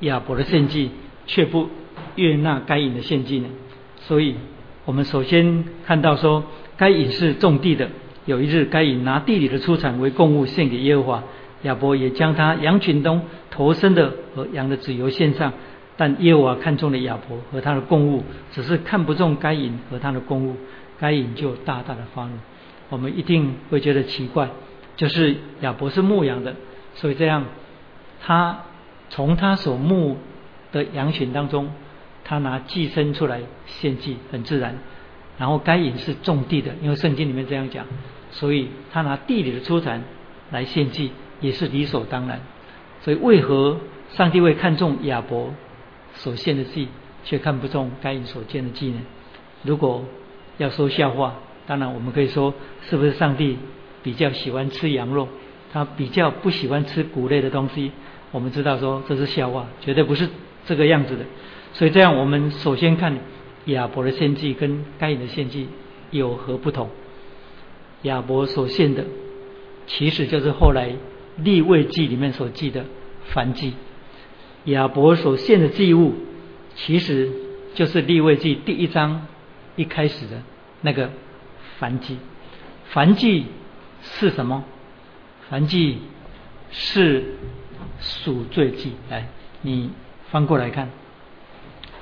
亚伯的献祭，却不悦纳该隐的献祭呢？所以我们首先看到说，该隐是种地的。有一日，该隐拿地里的出产为供物献给耶和华，亚伯也将他羊群中头生的和羊的子油献上。但耶和华看中了亚伯和他的供物，只是看不中该隐和他的供物，该隐就大大的发怒。我们一定会觉得奇怪，就是亚伯是牧羊的，所以这样，他从他所牧的羊群当中，他拿寄生出来献祭，很自然。然后该隐是种地的，因为圣经里面这样讲，所以他拿地里的出产来献祭，也是理所当然。所以为何上帝会看重亚伯所献的祭，却看不中该隐所献的祭呢？如果要说笑话。当然，我们可以说，是不是上帝比较喜欢吃羊肉，他比较不喜欢吃谷类的东西？我们知道说这是笑话，绝对不是这个样子的。所以这样，我们首先看亚伯的献祭跟该隐的献祭有何不同？亚伯所献的，其实就是后来立位记里面所记的燔祭。亚伯所献的祭物，其实就是立位记第一章一开始的那个。燔祭，燔祭是什么？燔祭是赎罪祭。来，你翻过来看，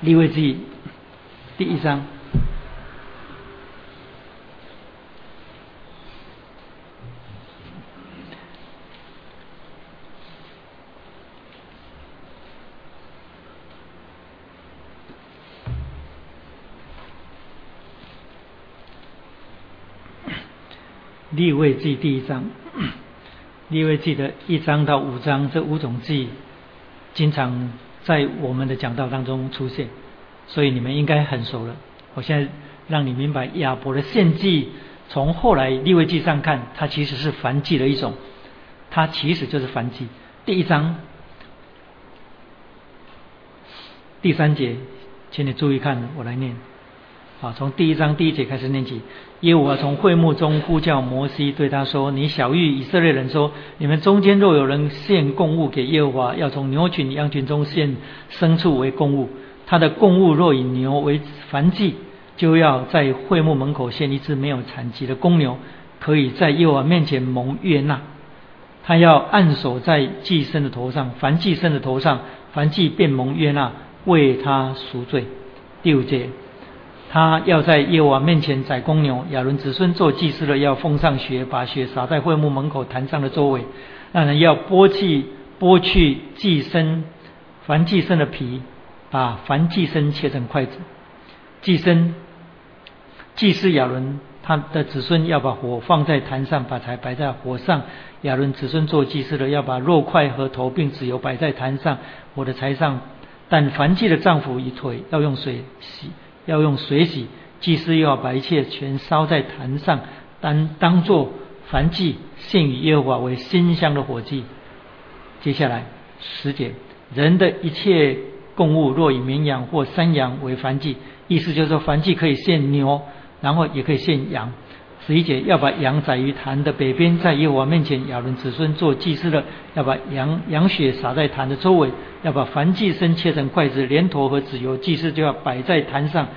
立位记第一章。立位记第一章，立位记的一章到五章这五种记，经常在我们的讲道当中出现，所以你们应该很熟了。我现在让你明白亚伯的献祭，从后来立位记上看，它其实是燔祭的一种，它其实就是燔祭。第一章第三节，请你注意看，我来念。啊，从第一章第一节开始念起。耶和华从会幕中呼叫摩西，对他说：“你小谕以色列人说，你们中间若有人献供物给耶和华，要从牛群、羊群中献牲畜为供物。他的供物若以牛为燔祭，就要在会幕门口献一只没有残疾的公牛，可以在耶和华面前蒙悦纳。他要按手在祭牲的头上，凡祭牲的头上，凡祭便蒙悦纳，为他赎罪。”第五节。他要在耶和华面前宰公牛，亚伦子孙做祭司的要奉上血，把血洒在会幕门口坛上的周围。那人要剥去剥去祭牲，凡祭牲的皮，把凡祭牲切成筷子。祭牲祭司亚伦他的子孙要把火放在坛上，把柴摆在火上。亚伦子孙做祭司的要把肉块和头并脂油摆在坛上，火的柴上。但凡祭的丈夫与腿要用水洗。要用水洗，祭司又要把一切全烧在坛上，当当做燔祭献与耶和华为馨香的火祭。接下来十节，人的一切供物若以绵羊或山羊为燔祭，意思就是说燔祭可以献牛，然后也可以献羊。十一节要把羊宰于坛的北边，在耶和华面前，亚伦子孙做祭司的，要把羊羊血洒在坛的周围，要把燔祭牲切成筷子，连头和脂油，祭司就要摆在坛上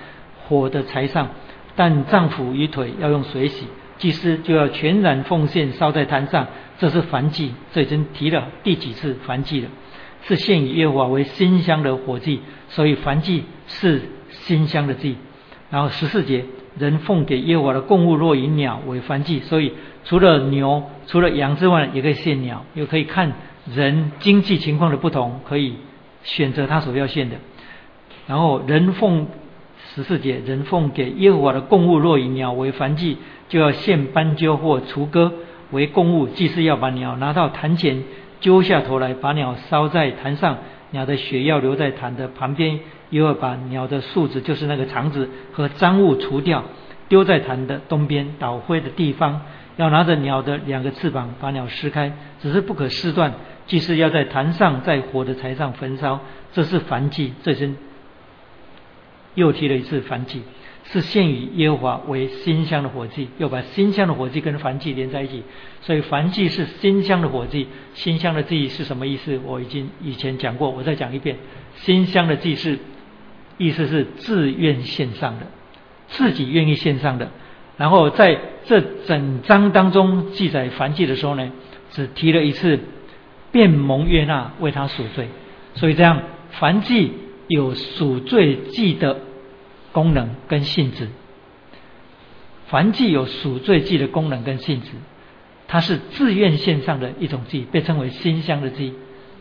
火的柴上。但脏腑与腿要用水洗，祭司就要全然奉献烧在坛上。这是燔祭，这已经提了第几次燔祭了？是献以耶和华为馨香的火祭，所以燔祭是馨香的祭。然后十四节。人奉给耶和华的供物若以鸟为燔祭，所以除了牛、除了羊之外，也可以献鸟，又可以看人经济情况的不同，可以选择他所要献的。然后人奉十四节，人奉给耶和华的供物，若以鸟为燔祭，就要献斑鸠或雏鸽为供物。祭司要把鸟拿到坛前，揪下头来，把鸟烧在坛上，鸟的血要留在坛的旁边，又要把鸟的树枝，就是那个肠子和脏物除掉，丢在坛的东边倒灰的地方。要拿着鸟的两个翅膀，把鸟撕开，只是不可撕断。祭司要在坛上，在火的柴上焚烧，这是燔祭。这身又提了一次燔祭，是献与耶和华为馨香的火祭。又把馨香的火祭跟燔祭连在一起，所以燔祭是馨香的火祭。馨香的祭是什么意思？我已经以前讲过，我再讲一遍。馨香的祭是意思是自愿献上的，自己愿意献上的。然后在这整章当中记载凡祭的时候呢，只提了一次变蒙悦纳为他赎罪，所以这样凡祭有赎罪祭的功能跟性质。凡祭有赎罪祭的功能跟性质，它是自愿献上的一种祭，被称为馨香的祭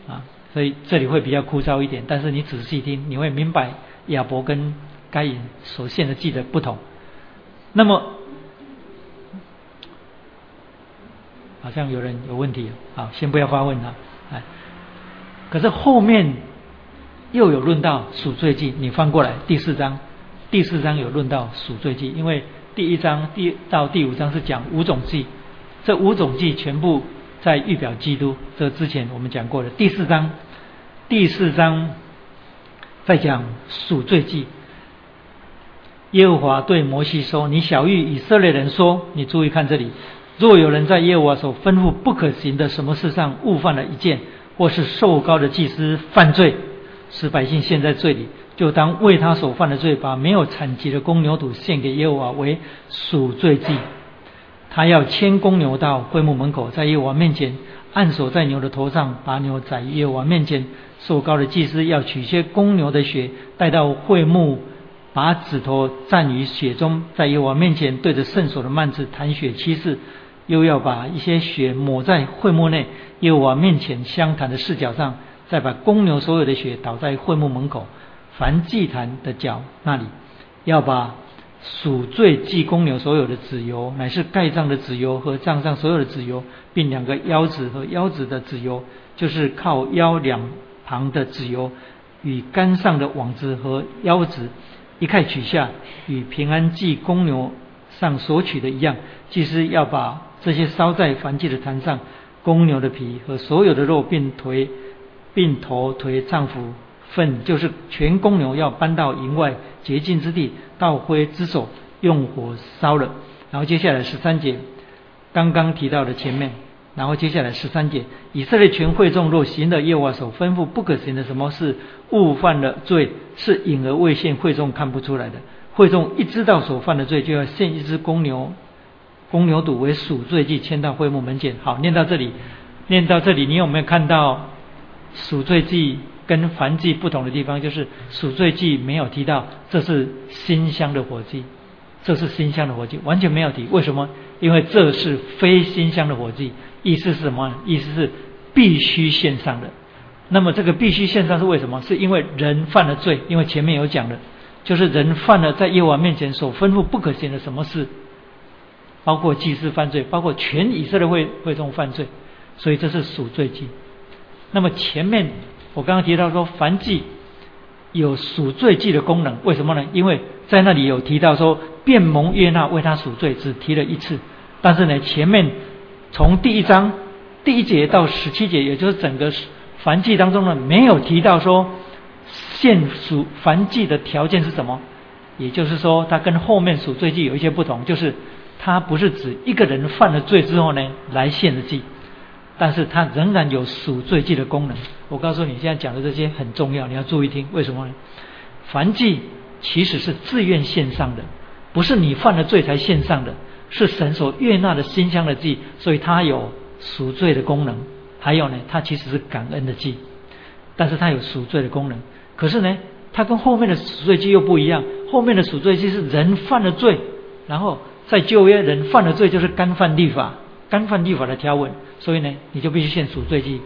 啊。所以这里会比较枯燥一点，但是你仔细听，你会明白亚伯跟该隐所献的祭的不同。那么。好像有人有问题，好，先不要发问了，哎，可是后面又有论到赎罪记，你翻过来第四章，第四章有论到赎罪记，因为第一章第到第五章是讲五种记，这五种记全部在预表基督，这之前我们讲过的。第四章，第四章再讲赎罪记，耶和华对摩西说：“你小谕以色列人说，你注意看这里。”若有人在耶和华所吩咐不可行的什么事上误犯了一件，或是受高的祭司犯罪，使百姓陷在罪里，就当为他所犯的罪，把没有产疾的公牛犊献给耶和华为赎罪祭。他要牵公牛到会幕门口，在耶和华面前按手在牛的头上，把牛宰耶和华面前。受高的祭司要取些公牛的血带到会幕，把指头蘸于血中，在耶和华面前对着圣所的幔子弹血七次。又要把一些血抹在会幕内，又往面前相谈的视角上，再把公牛所有的血倒在会幕门口，凡祭坛的脚那里，要把赎罪祭公牛所有的脂油，乃是盖脏的脂油和帐上所有的脂油，并两个腰子和腰子的脂油，就是靠腰两旁的脂油，与杆上的网子和腰子一概取下，与平安祭公牛上所取的一样，祭司要把。这些烧在燔祭的坛上，公牛的皮和所有的肉，并腿、并头、腿、脏腑粪，就是全公牛，要搬到营外洁净之地，倒灰之手，用火烧了。然后接下来十三节，刚刚提到的前面，然后接下来十三节，以色列全会众若行的耶和华所吩咐不可行的什么事，误犯了罪，是隐而未现，会众看不出来的。会众一知道所犯的罪，就要献一只公牛。公牛犊为赎罪祭，迁到会幕门前。好，念到这里，念到这里，你有没有看到赎罪祭跟燔祭不同的地方？就是赎罪祭没有提到这是馨香的火祭，这是馨香的火祭，完全没有提。为什么？因为这是非馨香的火祭。意思是什么？意思是必须献上的。那么这个必须献上是为什么？是因为人犯了罪，因为前面有讲的，就是人犯了在耶和华面前所吩咐不可行的什么事。包括祭司犯罪，包括全以色列会会众犯罪，所以这是赎罪祭。那么前面我刚刚提到说，凡祭有赎罪祭的功能，为什么呢？因为在那里有提到说，变蒙约纳为他赎罪，只提了一次。但是呢，前面从第一章第一节到十七节，也就是整个凡祭当中呢，没有提到说献赎凡祭的条件是什么。也就是说，它跟后面赎罪祭有一些不同，就是。它不是指一个人犯了罪之后呢来献的祭，但是它仍然有赎罪祭的功能。我告诉你，现在讲的这些很重要，你要注意听。为什么呢？凡祭其实是自愿献上的，不是你犯了罪才献上的，是神所悦纳的馨香的祭，所以它有赎罪的功能。还有呢，它其实是感恩的祭，但是它有赎罪的功能。可是呢，它跟后面的赎罪祭又不一样。后面的赎罪祭是人犯了罪，然后。在旧约，人犯了罪就是干犯律法，干犯律法的条文，所以呢，你就必须献赎罪祭。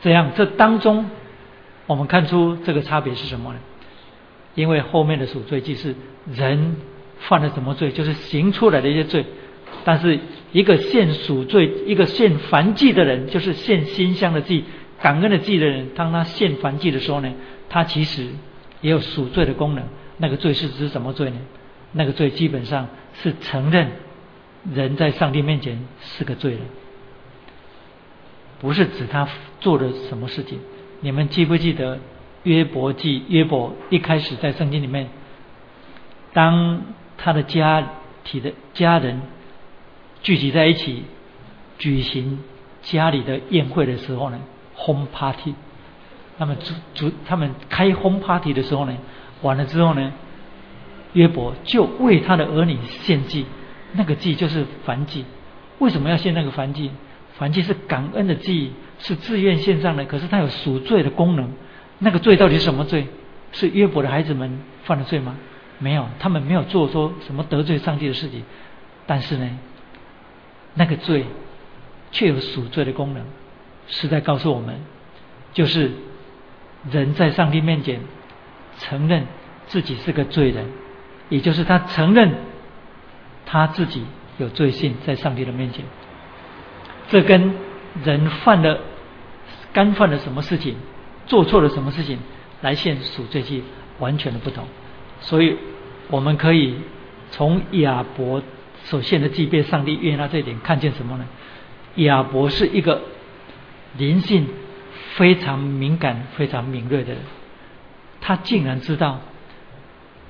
这样，这当中我们看出这个差别是什么呢？因为后面的赎罪祭是人犯了什么罪，就是行出来的一些罪。但是一个献赎罪、一个献燔祭的人，就是献馨香的祭、感恩的祭的人，当他献燔祭的时候呢，他其实也有赎罪的功能。那个罪是指什么罪呢？那个罪基本上是承认人在上帝面前是个罪人，不是指他做了什么事情。你们记不记得约伯记？约伯一开始在圣经里面，当他的家体的家人。聚集在一起举行家里的宴会的时候呢，home party，那么主主他们开 home party 的时候呢，完了之后呢，约伯就为他的儿女献祭，那个祭就是燔祭。为什么要献那个燔祭？燔祭是感恩的祭，是自愿献上的，可是它有赎罪的功能。那个罪到底是什么罪？是约伯的孩子们犯的罪吗？没有，他们没有做说什么得罪上帝的事情，但是呢？那个罪，却有赎罪的功能，是在告诉我们，就是人在上帝面前承认自己是个罪人，也就是他承认他自己有罪性在上帝的面前。这跟人犯了干犯了什么事情，做错了什么事情来献赎罪祭，完全的不同。所以我们可以从亚伯。所献的祭被上帝悦纳这一点，看见什么呢？亚伯是一个灵性非常敏感、非常敏锐的人，他竟然知道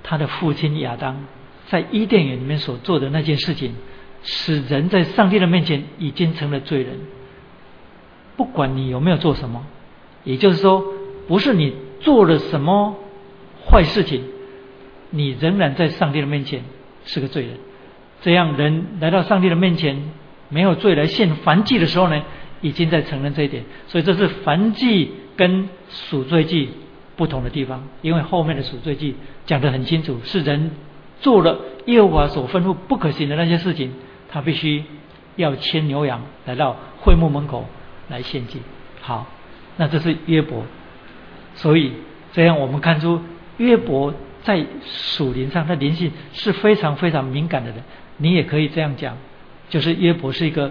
他的父亲亚当在伊甸园里面所做的那件事情，使人在上帝的面前已经成了罪人。不管你有没有做什么，也就是说，不是你做了什么坏事情，你仍然在上帝的面前是个罪人。这样人来到上帝的面前，没有罪来献燔祭的时候呢，已经在承认这一点。所以这是燔祭跟赎罪祭不同的地方。因为后面的赎罪祭讲得很清楚，是人做了耶和华所吩咐不可行的那些事情，他必须要牵牛羊来到会幕门口来献祭。好，那这是约伯。所以这样我们看出约伯在属灵上的灵性是非常非常敏感的人。你也可以这样讲，就是约伯是一个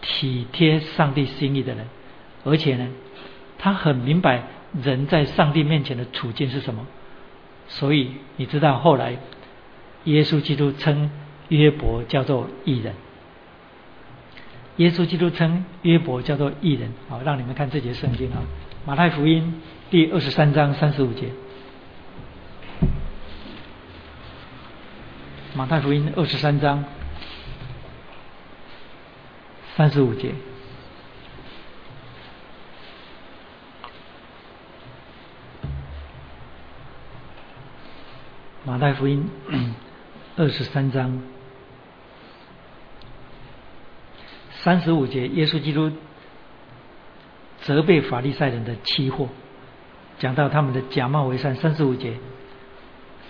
体贴上帝心意的人，而且呢，他很明白人在上帝面前的处境是什么。所以你知道后来耶稣基督称约伯叫做异人，耶稣基督称约伯叫做异人。好，让你们看这节圣经啊，《马太福音》第二十三章三十五节。马太福音二十三章三十五节，马太福音二十三章三十五节，耶稣基督责备法利赛人的欺货，讲到他们的假冒为善。三十五节，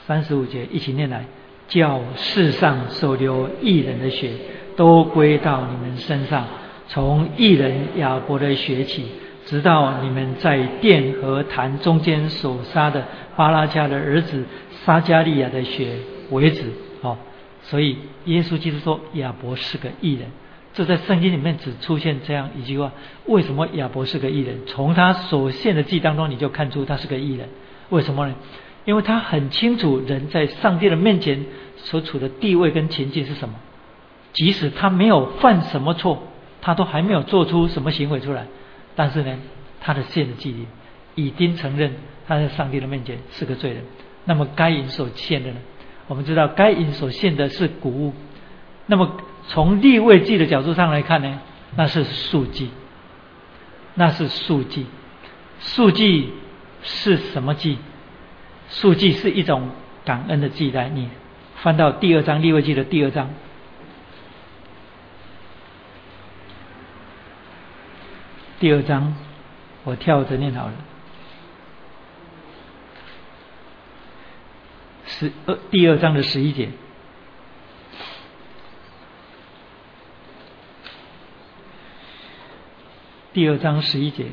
三十五节一起念来。叫世上所流异人的血都归到你们身上，从异人亚伯的血起，直到你们在殿和坛中间所杀的巴拉加的儿子撒加利亚的血为止。哦，所以耶稣基督说亚伯是个异人，这在圣经里面只出现这样一句话。为什么亚伯是个异人？从他所献的祭当中你就看出他是个异人。为什么呢？因为他很清楚人在上帝的面前所处的地位跟情境是什么，即使他没有犯什么错，他都还没有做出什么行为出来，但是呢，他的献的祭已经承认他在上帝的面前是个罪人。那么该隐所献的呢？我们知道该隐所献的是谷物，那么从立位祭的角度上来看呢，那是素祭，那是素祭，素祭是什么祭？数据是一种感恩的记载。你翻到第二章立位记的第二章，第二章我跳着念好了。十二第二章的十一节，第二章十一节，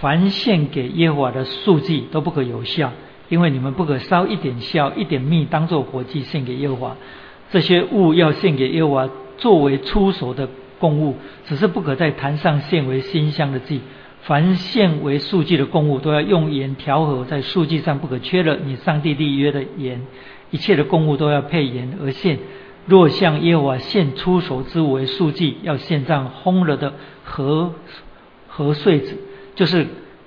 凡献给耶和华的数据都不可有效，因为你们不可烧一点硝、一点蜜当做火祭献给耶和华。这些物要献给耶和华作为出手的供物，只是不可在坛上献为馨香的祭。凡献为素祭的供物，都要用盐调和，在素祭上不可缺了你上帝立约的盐。一切的供物都要配盐而献。若向耶和华献出手之物为素祭，要献上烘了的禾禾穗子，就是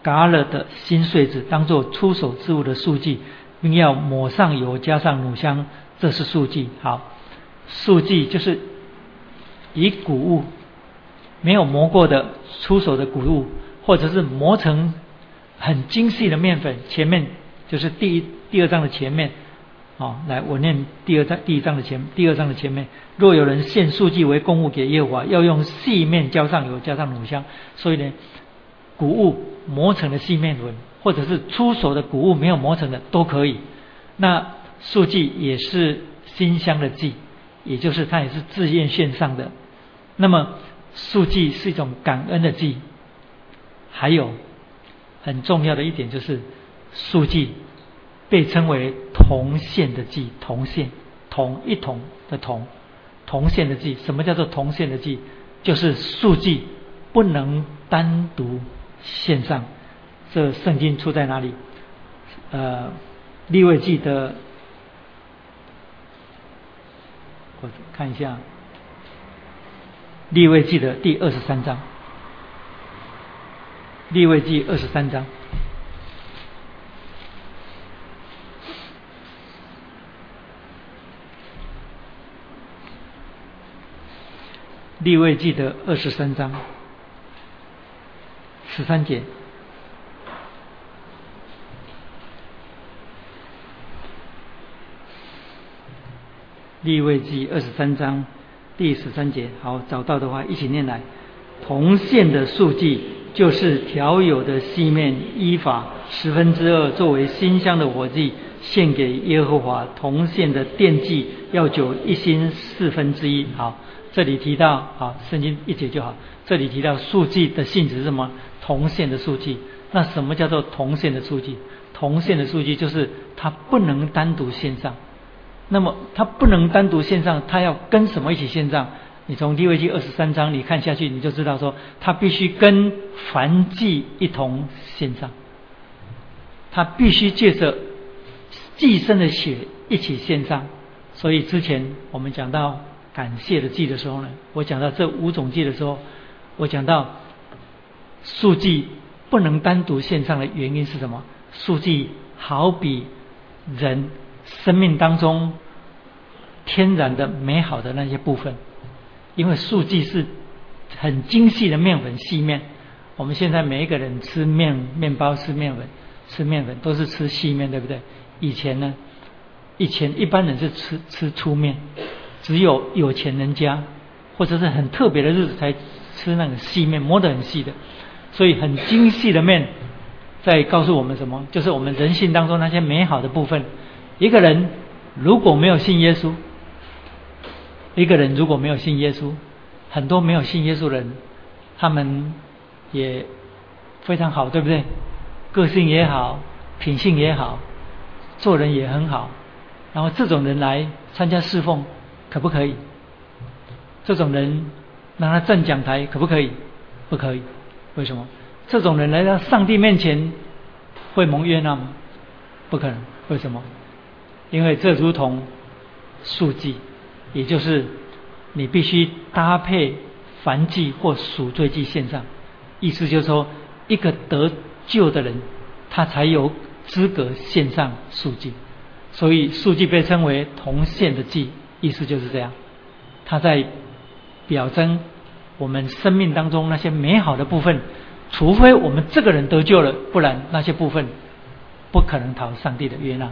嘎了的新穗子，当做出手之物的素祭，并要抹上油，加上乳香，这是素祭。好，素祭就是以谷物没有磨过的出手的谷物，或者是磨成很精细的面粉。前面就是第一第二章的前面。好，来，我念第二章第一章的前第二章的前面。若有人献素祭为公物给耶和华，要用细面浇上油，加上乳香。所以呢，谷物磨成的细面粉，或者是出手的谷物没有磨成的都可以。那素祭也是馨香的祭，也就是它也是自愿献上的。那么素祭是一种感恩的祭。还有很重要的一点就是素祭。被称为同线的祭，同线同一同的同，同线的祭。什么叫做同线的祭？就是数祭不能单独献上。这圣经出在哪里？呃，立位记的，我看一下，立位记的第二十三章，立位记二十三章。立位记的二十三章十三节，立位记二十三章第十三节，好，找到的话一起念来。铜线的数据就是调有的细面，依法十分之二作为馨香的火祭，献给耶和华。铜线的奠祭要酒一心四分之一，好。这里提到，好，圣经一节就好。这里提到数据的性质是什么？同线的数据。那什么叫做同线的数据？同线的数据就是它不能单独线上。那么它不能单独线上，它要跟什么一起线上？你从利未记二十三章你看下去，你就知道说，它必须跟凡祭一同线上。它必须借着寄生的血一起线上。所以之前我们讲到。感谢的祭的时候呢，我讲到这五种祭的时候，我讲到数据不能单独线上的原因是什么？数据好比人生命当中天然的美好的那些部分，因为数据是很精细的面粉细面。我们现在每一个人吃面面包吃面粉吃面粉都是吃细面，对不对？以前呢，以前一般人是吃吃粗面。只有有钱人家，或者是很特别的日子才吃那个细面，磨得很细的，所以很精细的面，在告诉我们什么？就是我们人性当中那些美好的部分。一个人如果没有信耶稣，一个人如果没有信耶稣，很多没有信耶稣的人，他们也非常好，对不对？个性也好，品性也好，做人也很好。然后这种人来参加侍奉。可不可以？这种人让他站讲台可不可以？不可以。为什么？这种人来到上帝面前会蒙冤吗？不可能。为什么？因为这如同数祭，也就是你必须搭配凡祭或赎罪祭献上。意思就是说，一个得救的人，他才有资格献上数祭。所以数祭被称为同献的祭。意思就是这样，他在表征我们生命当中那些美好的部分，除非我们这个人得救了，不然那些部分不可能讨上帝的悦纳。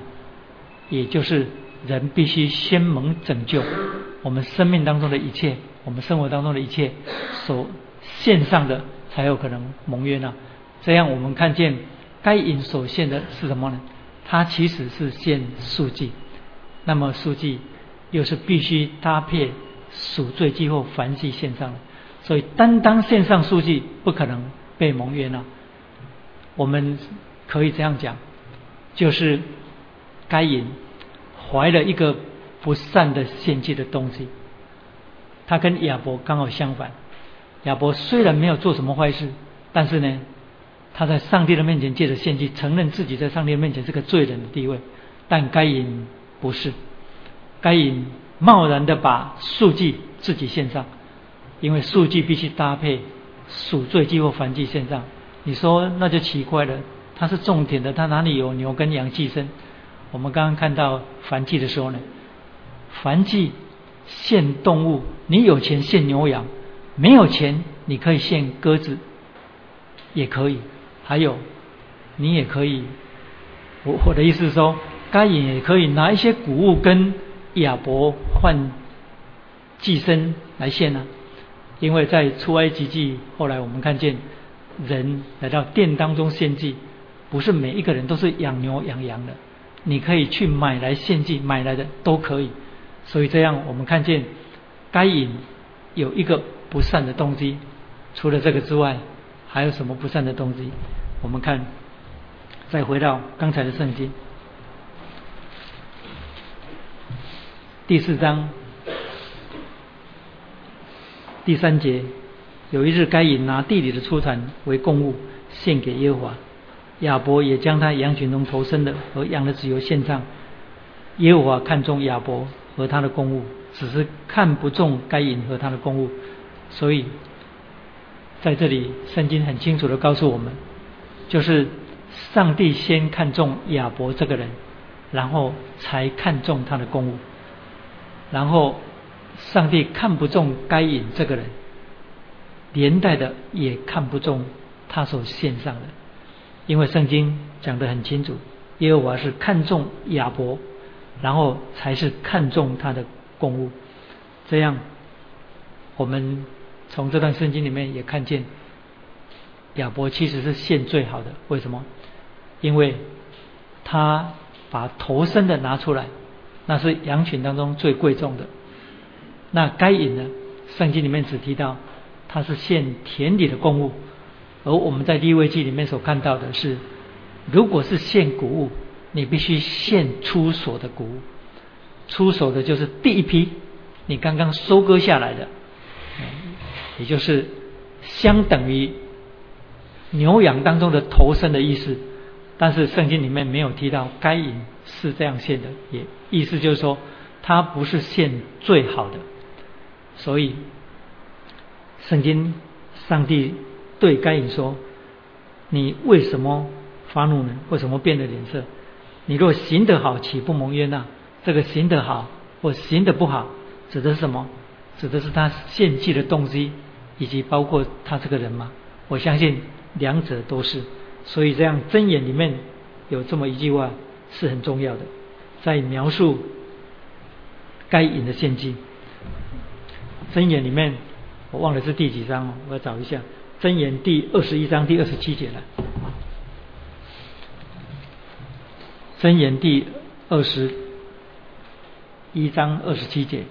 也就是人必须先蒙拯救，我们生命当中的一切，我们生活当中的一切所献上的，才有可能蒙悦纳。这样我们看见该隐所献的是什么呢？它其实是献数据，那么数据。又是必须搭配赎罪祭或凡祭献上的，所以单单线上数据不可能被蒙冤了。我们可以这样讲，就是该隐怀了一个不善的献祭的东西。他跟亚伯刚好相反。亚伯虽然没有做什么坏事，但是呢，他在上帝的面前借着献祭，承认自己在上帝面前是个罪人的地位。但该隐不是，该隐贸然的把数据自己献上，因为数据必须搭配赎罪祭或燔祭献上。你说那就奇怪了，他是种田的，他哪里有牛跟羊寄生？我们刚刚看到燔祭的时候呢，燔祭献动物，你有钱献牛羊。没有钱，你可以献鸽子，也可以。还有，你也可以。我我的意思是说，该隐也可以拿一些谷物跟亚伯换寄生来献呢。因为在出埃及记后来我们看见人来到殿当中献祭，不是每一个人都是养牛养羊的，你可以去买来献祭，买来的都可以。所以这样我们看见该隐有一个。不善的动机，除了这个之外，还有什么不善的动机？我们看，再回到刚才的圣经第四章第三节，有一日该隐拿地里的出产为供物献给耶和华，亚伯也将他羊群中头生的和羊的脂油献上。耶和华看中亚伯和他的供物，只是看不中该隐和他的供物。所以，在这里，圣经很清楚的告诉我们，就是上帝先看中亚伯这个人，然后才看中他的公物，然后上帝看不中该隐这个人，连带的也看不中他所献上的，因为圣经讲得很清楚，耶和华是看中亚伯，然后才是看中他的公务，这样我们。从这段圣经里面也看见，亚伯其实是献最好的。为什么？因为他把头生的拿出来，那是羊群当中最贵重的。那该隐呢？圣经里面只提到他是献田里的公物，而我们在利未记里面所看到的是，如果是献谷物，你必须献出所的谷物，出手的就是第一批你刚刚收割下来的。也就是相等于牛羊当中的头生的意思，但是圣经里面没有提到该隐是这样献的，也意思就是说他不是献最好的，所以圣经上帝对该隐说：“你为什么发怒呢？为什么变了脸色？你若行得好，岂不蒙冤呐？这个行得好或行得不好，指的是什么？指的是他献祭的动机。”以及包括他这个人嘛，我相信两者都是，所以这样真言里面有这么一句话是很重要的，在描述该隐的陷阱。真言里面我忘了是第几章，我要找一下。真言第二十一章第二十七节了。真言第二十一章二十七节。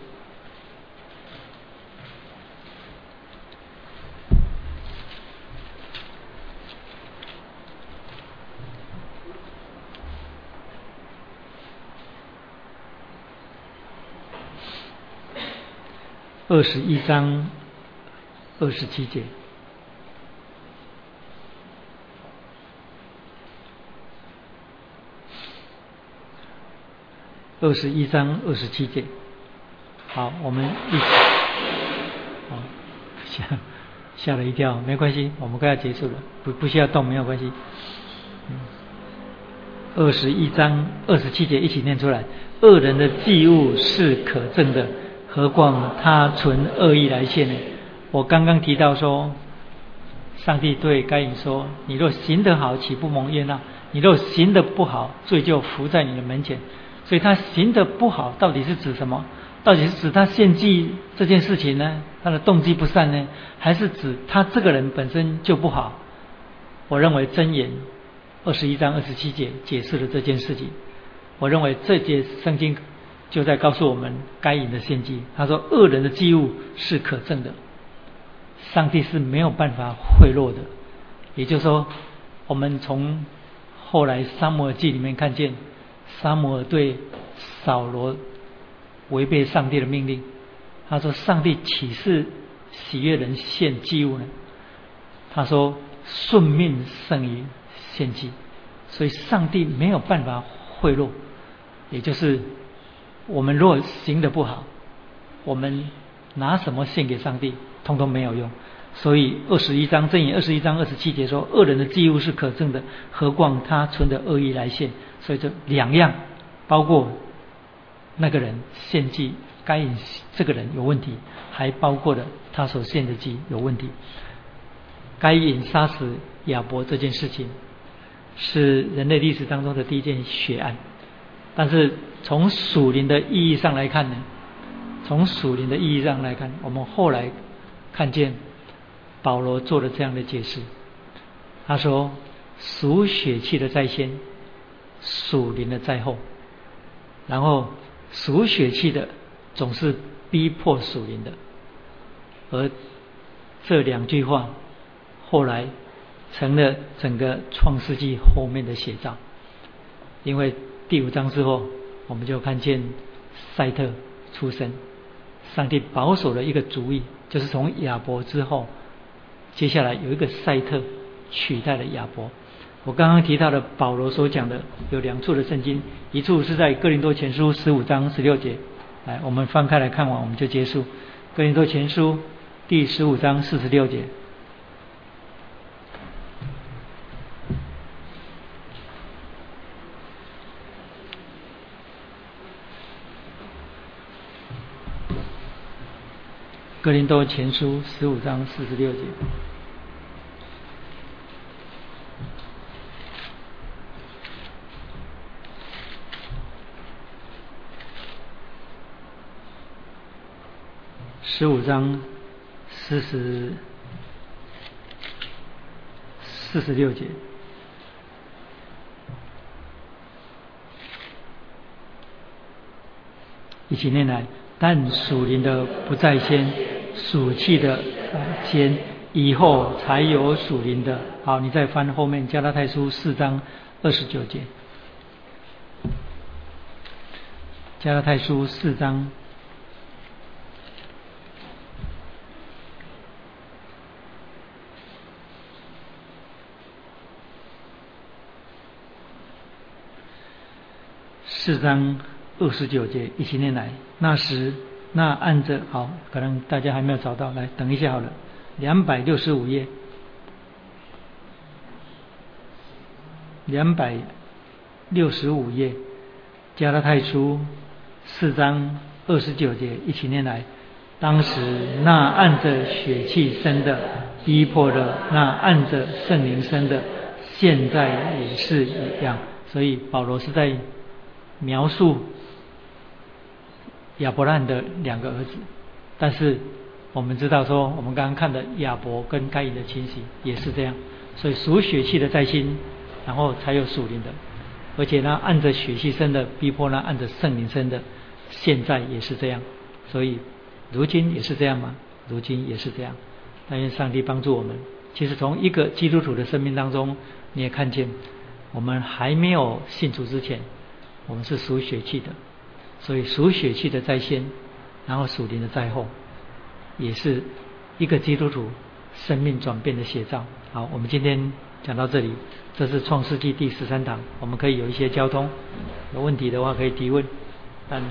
二十一章二十七节，二十一章二十七节。好，我们一起。吓吓了一跳，没关系，我们快要结束了，不不需要动，没有关系。二十一章二十七节一起念出来：恶人的祭物是可憎的。何况他存恶意来献呢？我刚刚提到说，上帝对该隐说：“你若行得好，岂不蒙冤呐？你若行得不好，罪就伏在你的门前。”所以他行得不好，到底是指什么？到底是指他献祭这件事情呢？他的动机不善呢？还是指他这个人本身就不好？我认为真言二十一章二十七节解释了这件事情。我认为这节圣经。就在告诉我们该隐的献祭。他说：“恶人的祭物是可憎的，上帝是没有办法贿赂的。也就是说，我们从后来沙摩尔记里面看见，沙摩尔对扫罗违背上帝的命令，他说：“上帝岂是喜悦人献祭物呢？”他说：“顺命胜于献祭。”所以上帝没有办法贿赂，也就是我们若行的不好，我们拿什么献给上帝，通通没有用。所以二十一章正言二十一章二十七节说，恶人的祭物是可憎的，何况他存的恶意来献。所以这两样，包括那个人献祭该隐这个人有问题，还包括了他所献的祭有问题。该隐杀死亚伯这件事情，是人类历史当中的第一件血案。但是从属灵的意义上来看呢，从属灵的意义上来看，我们后来看见。保罗做了这样的解释，他说：“属血气的在先，属灵的在后。然后属血气的总是逼迫属灵的。而这两句话后来成了整个创世纪后面的写照。因为第五章之后，我们就看见赛特出生，上帝保守了一个主意，就是从亚伯之后。”接下来有一个赛特取代了亚伯。我刚刚提到的保罗所讲的有两处的圣经，一处是在哥林多前书十五章十六节，来我们翻开来看完我们就结束。哥林多前书第十五章四十六节。格林多前书十五章四十六节，十五章四十四十六节，一起念来，但属灵的不在先。属气的先，以后才有属灵的。好，你再翻后面加拉太书四章二十九节。加拉太书四章四章二十九节，一起念来。那时。那按着好，可能大家还没有找到，来等一下好了。两百六十五页，两百六十五页，加拉太书四章二十九节，一起念来。当时那按着血气生的逼迫的，那按着圣灵生的，现在也是一样。所以保罗是在描述。亚伯兰的两个儿子，但是我们知道说，我们刚刚看的亚伯跟该隐的情形也是这样，所以属血气的在心，然后才有属灵的，而且呢，按着血气生的逼迫呢，按着圣灵生的，现在也是这样，所以如今也是这样吗？如今也是这样。但愿上帝帮助我们。其实从一个基督徒的生命当中，你也看见，我们还没有信主之前，我们是属血气的。所以属血气的在先然后属灵的在后也是一个基督徒生命转变的写照。好我们今天讲到这里这是创世纪第十三堂我们可以有一些交通有问题的话可以提问但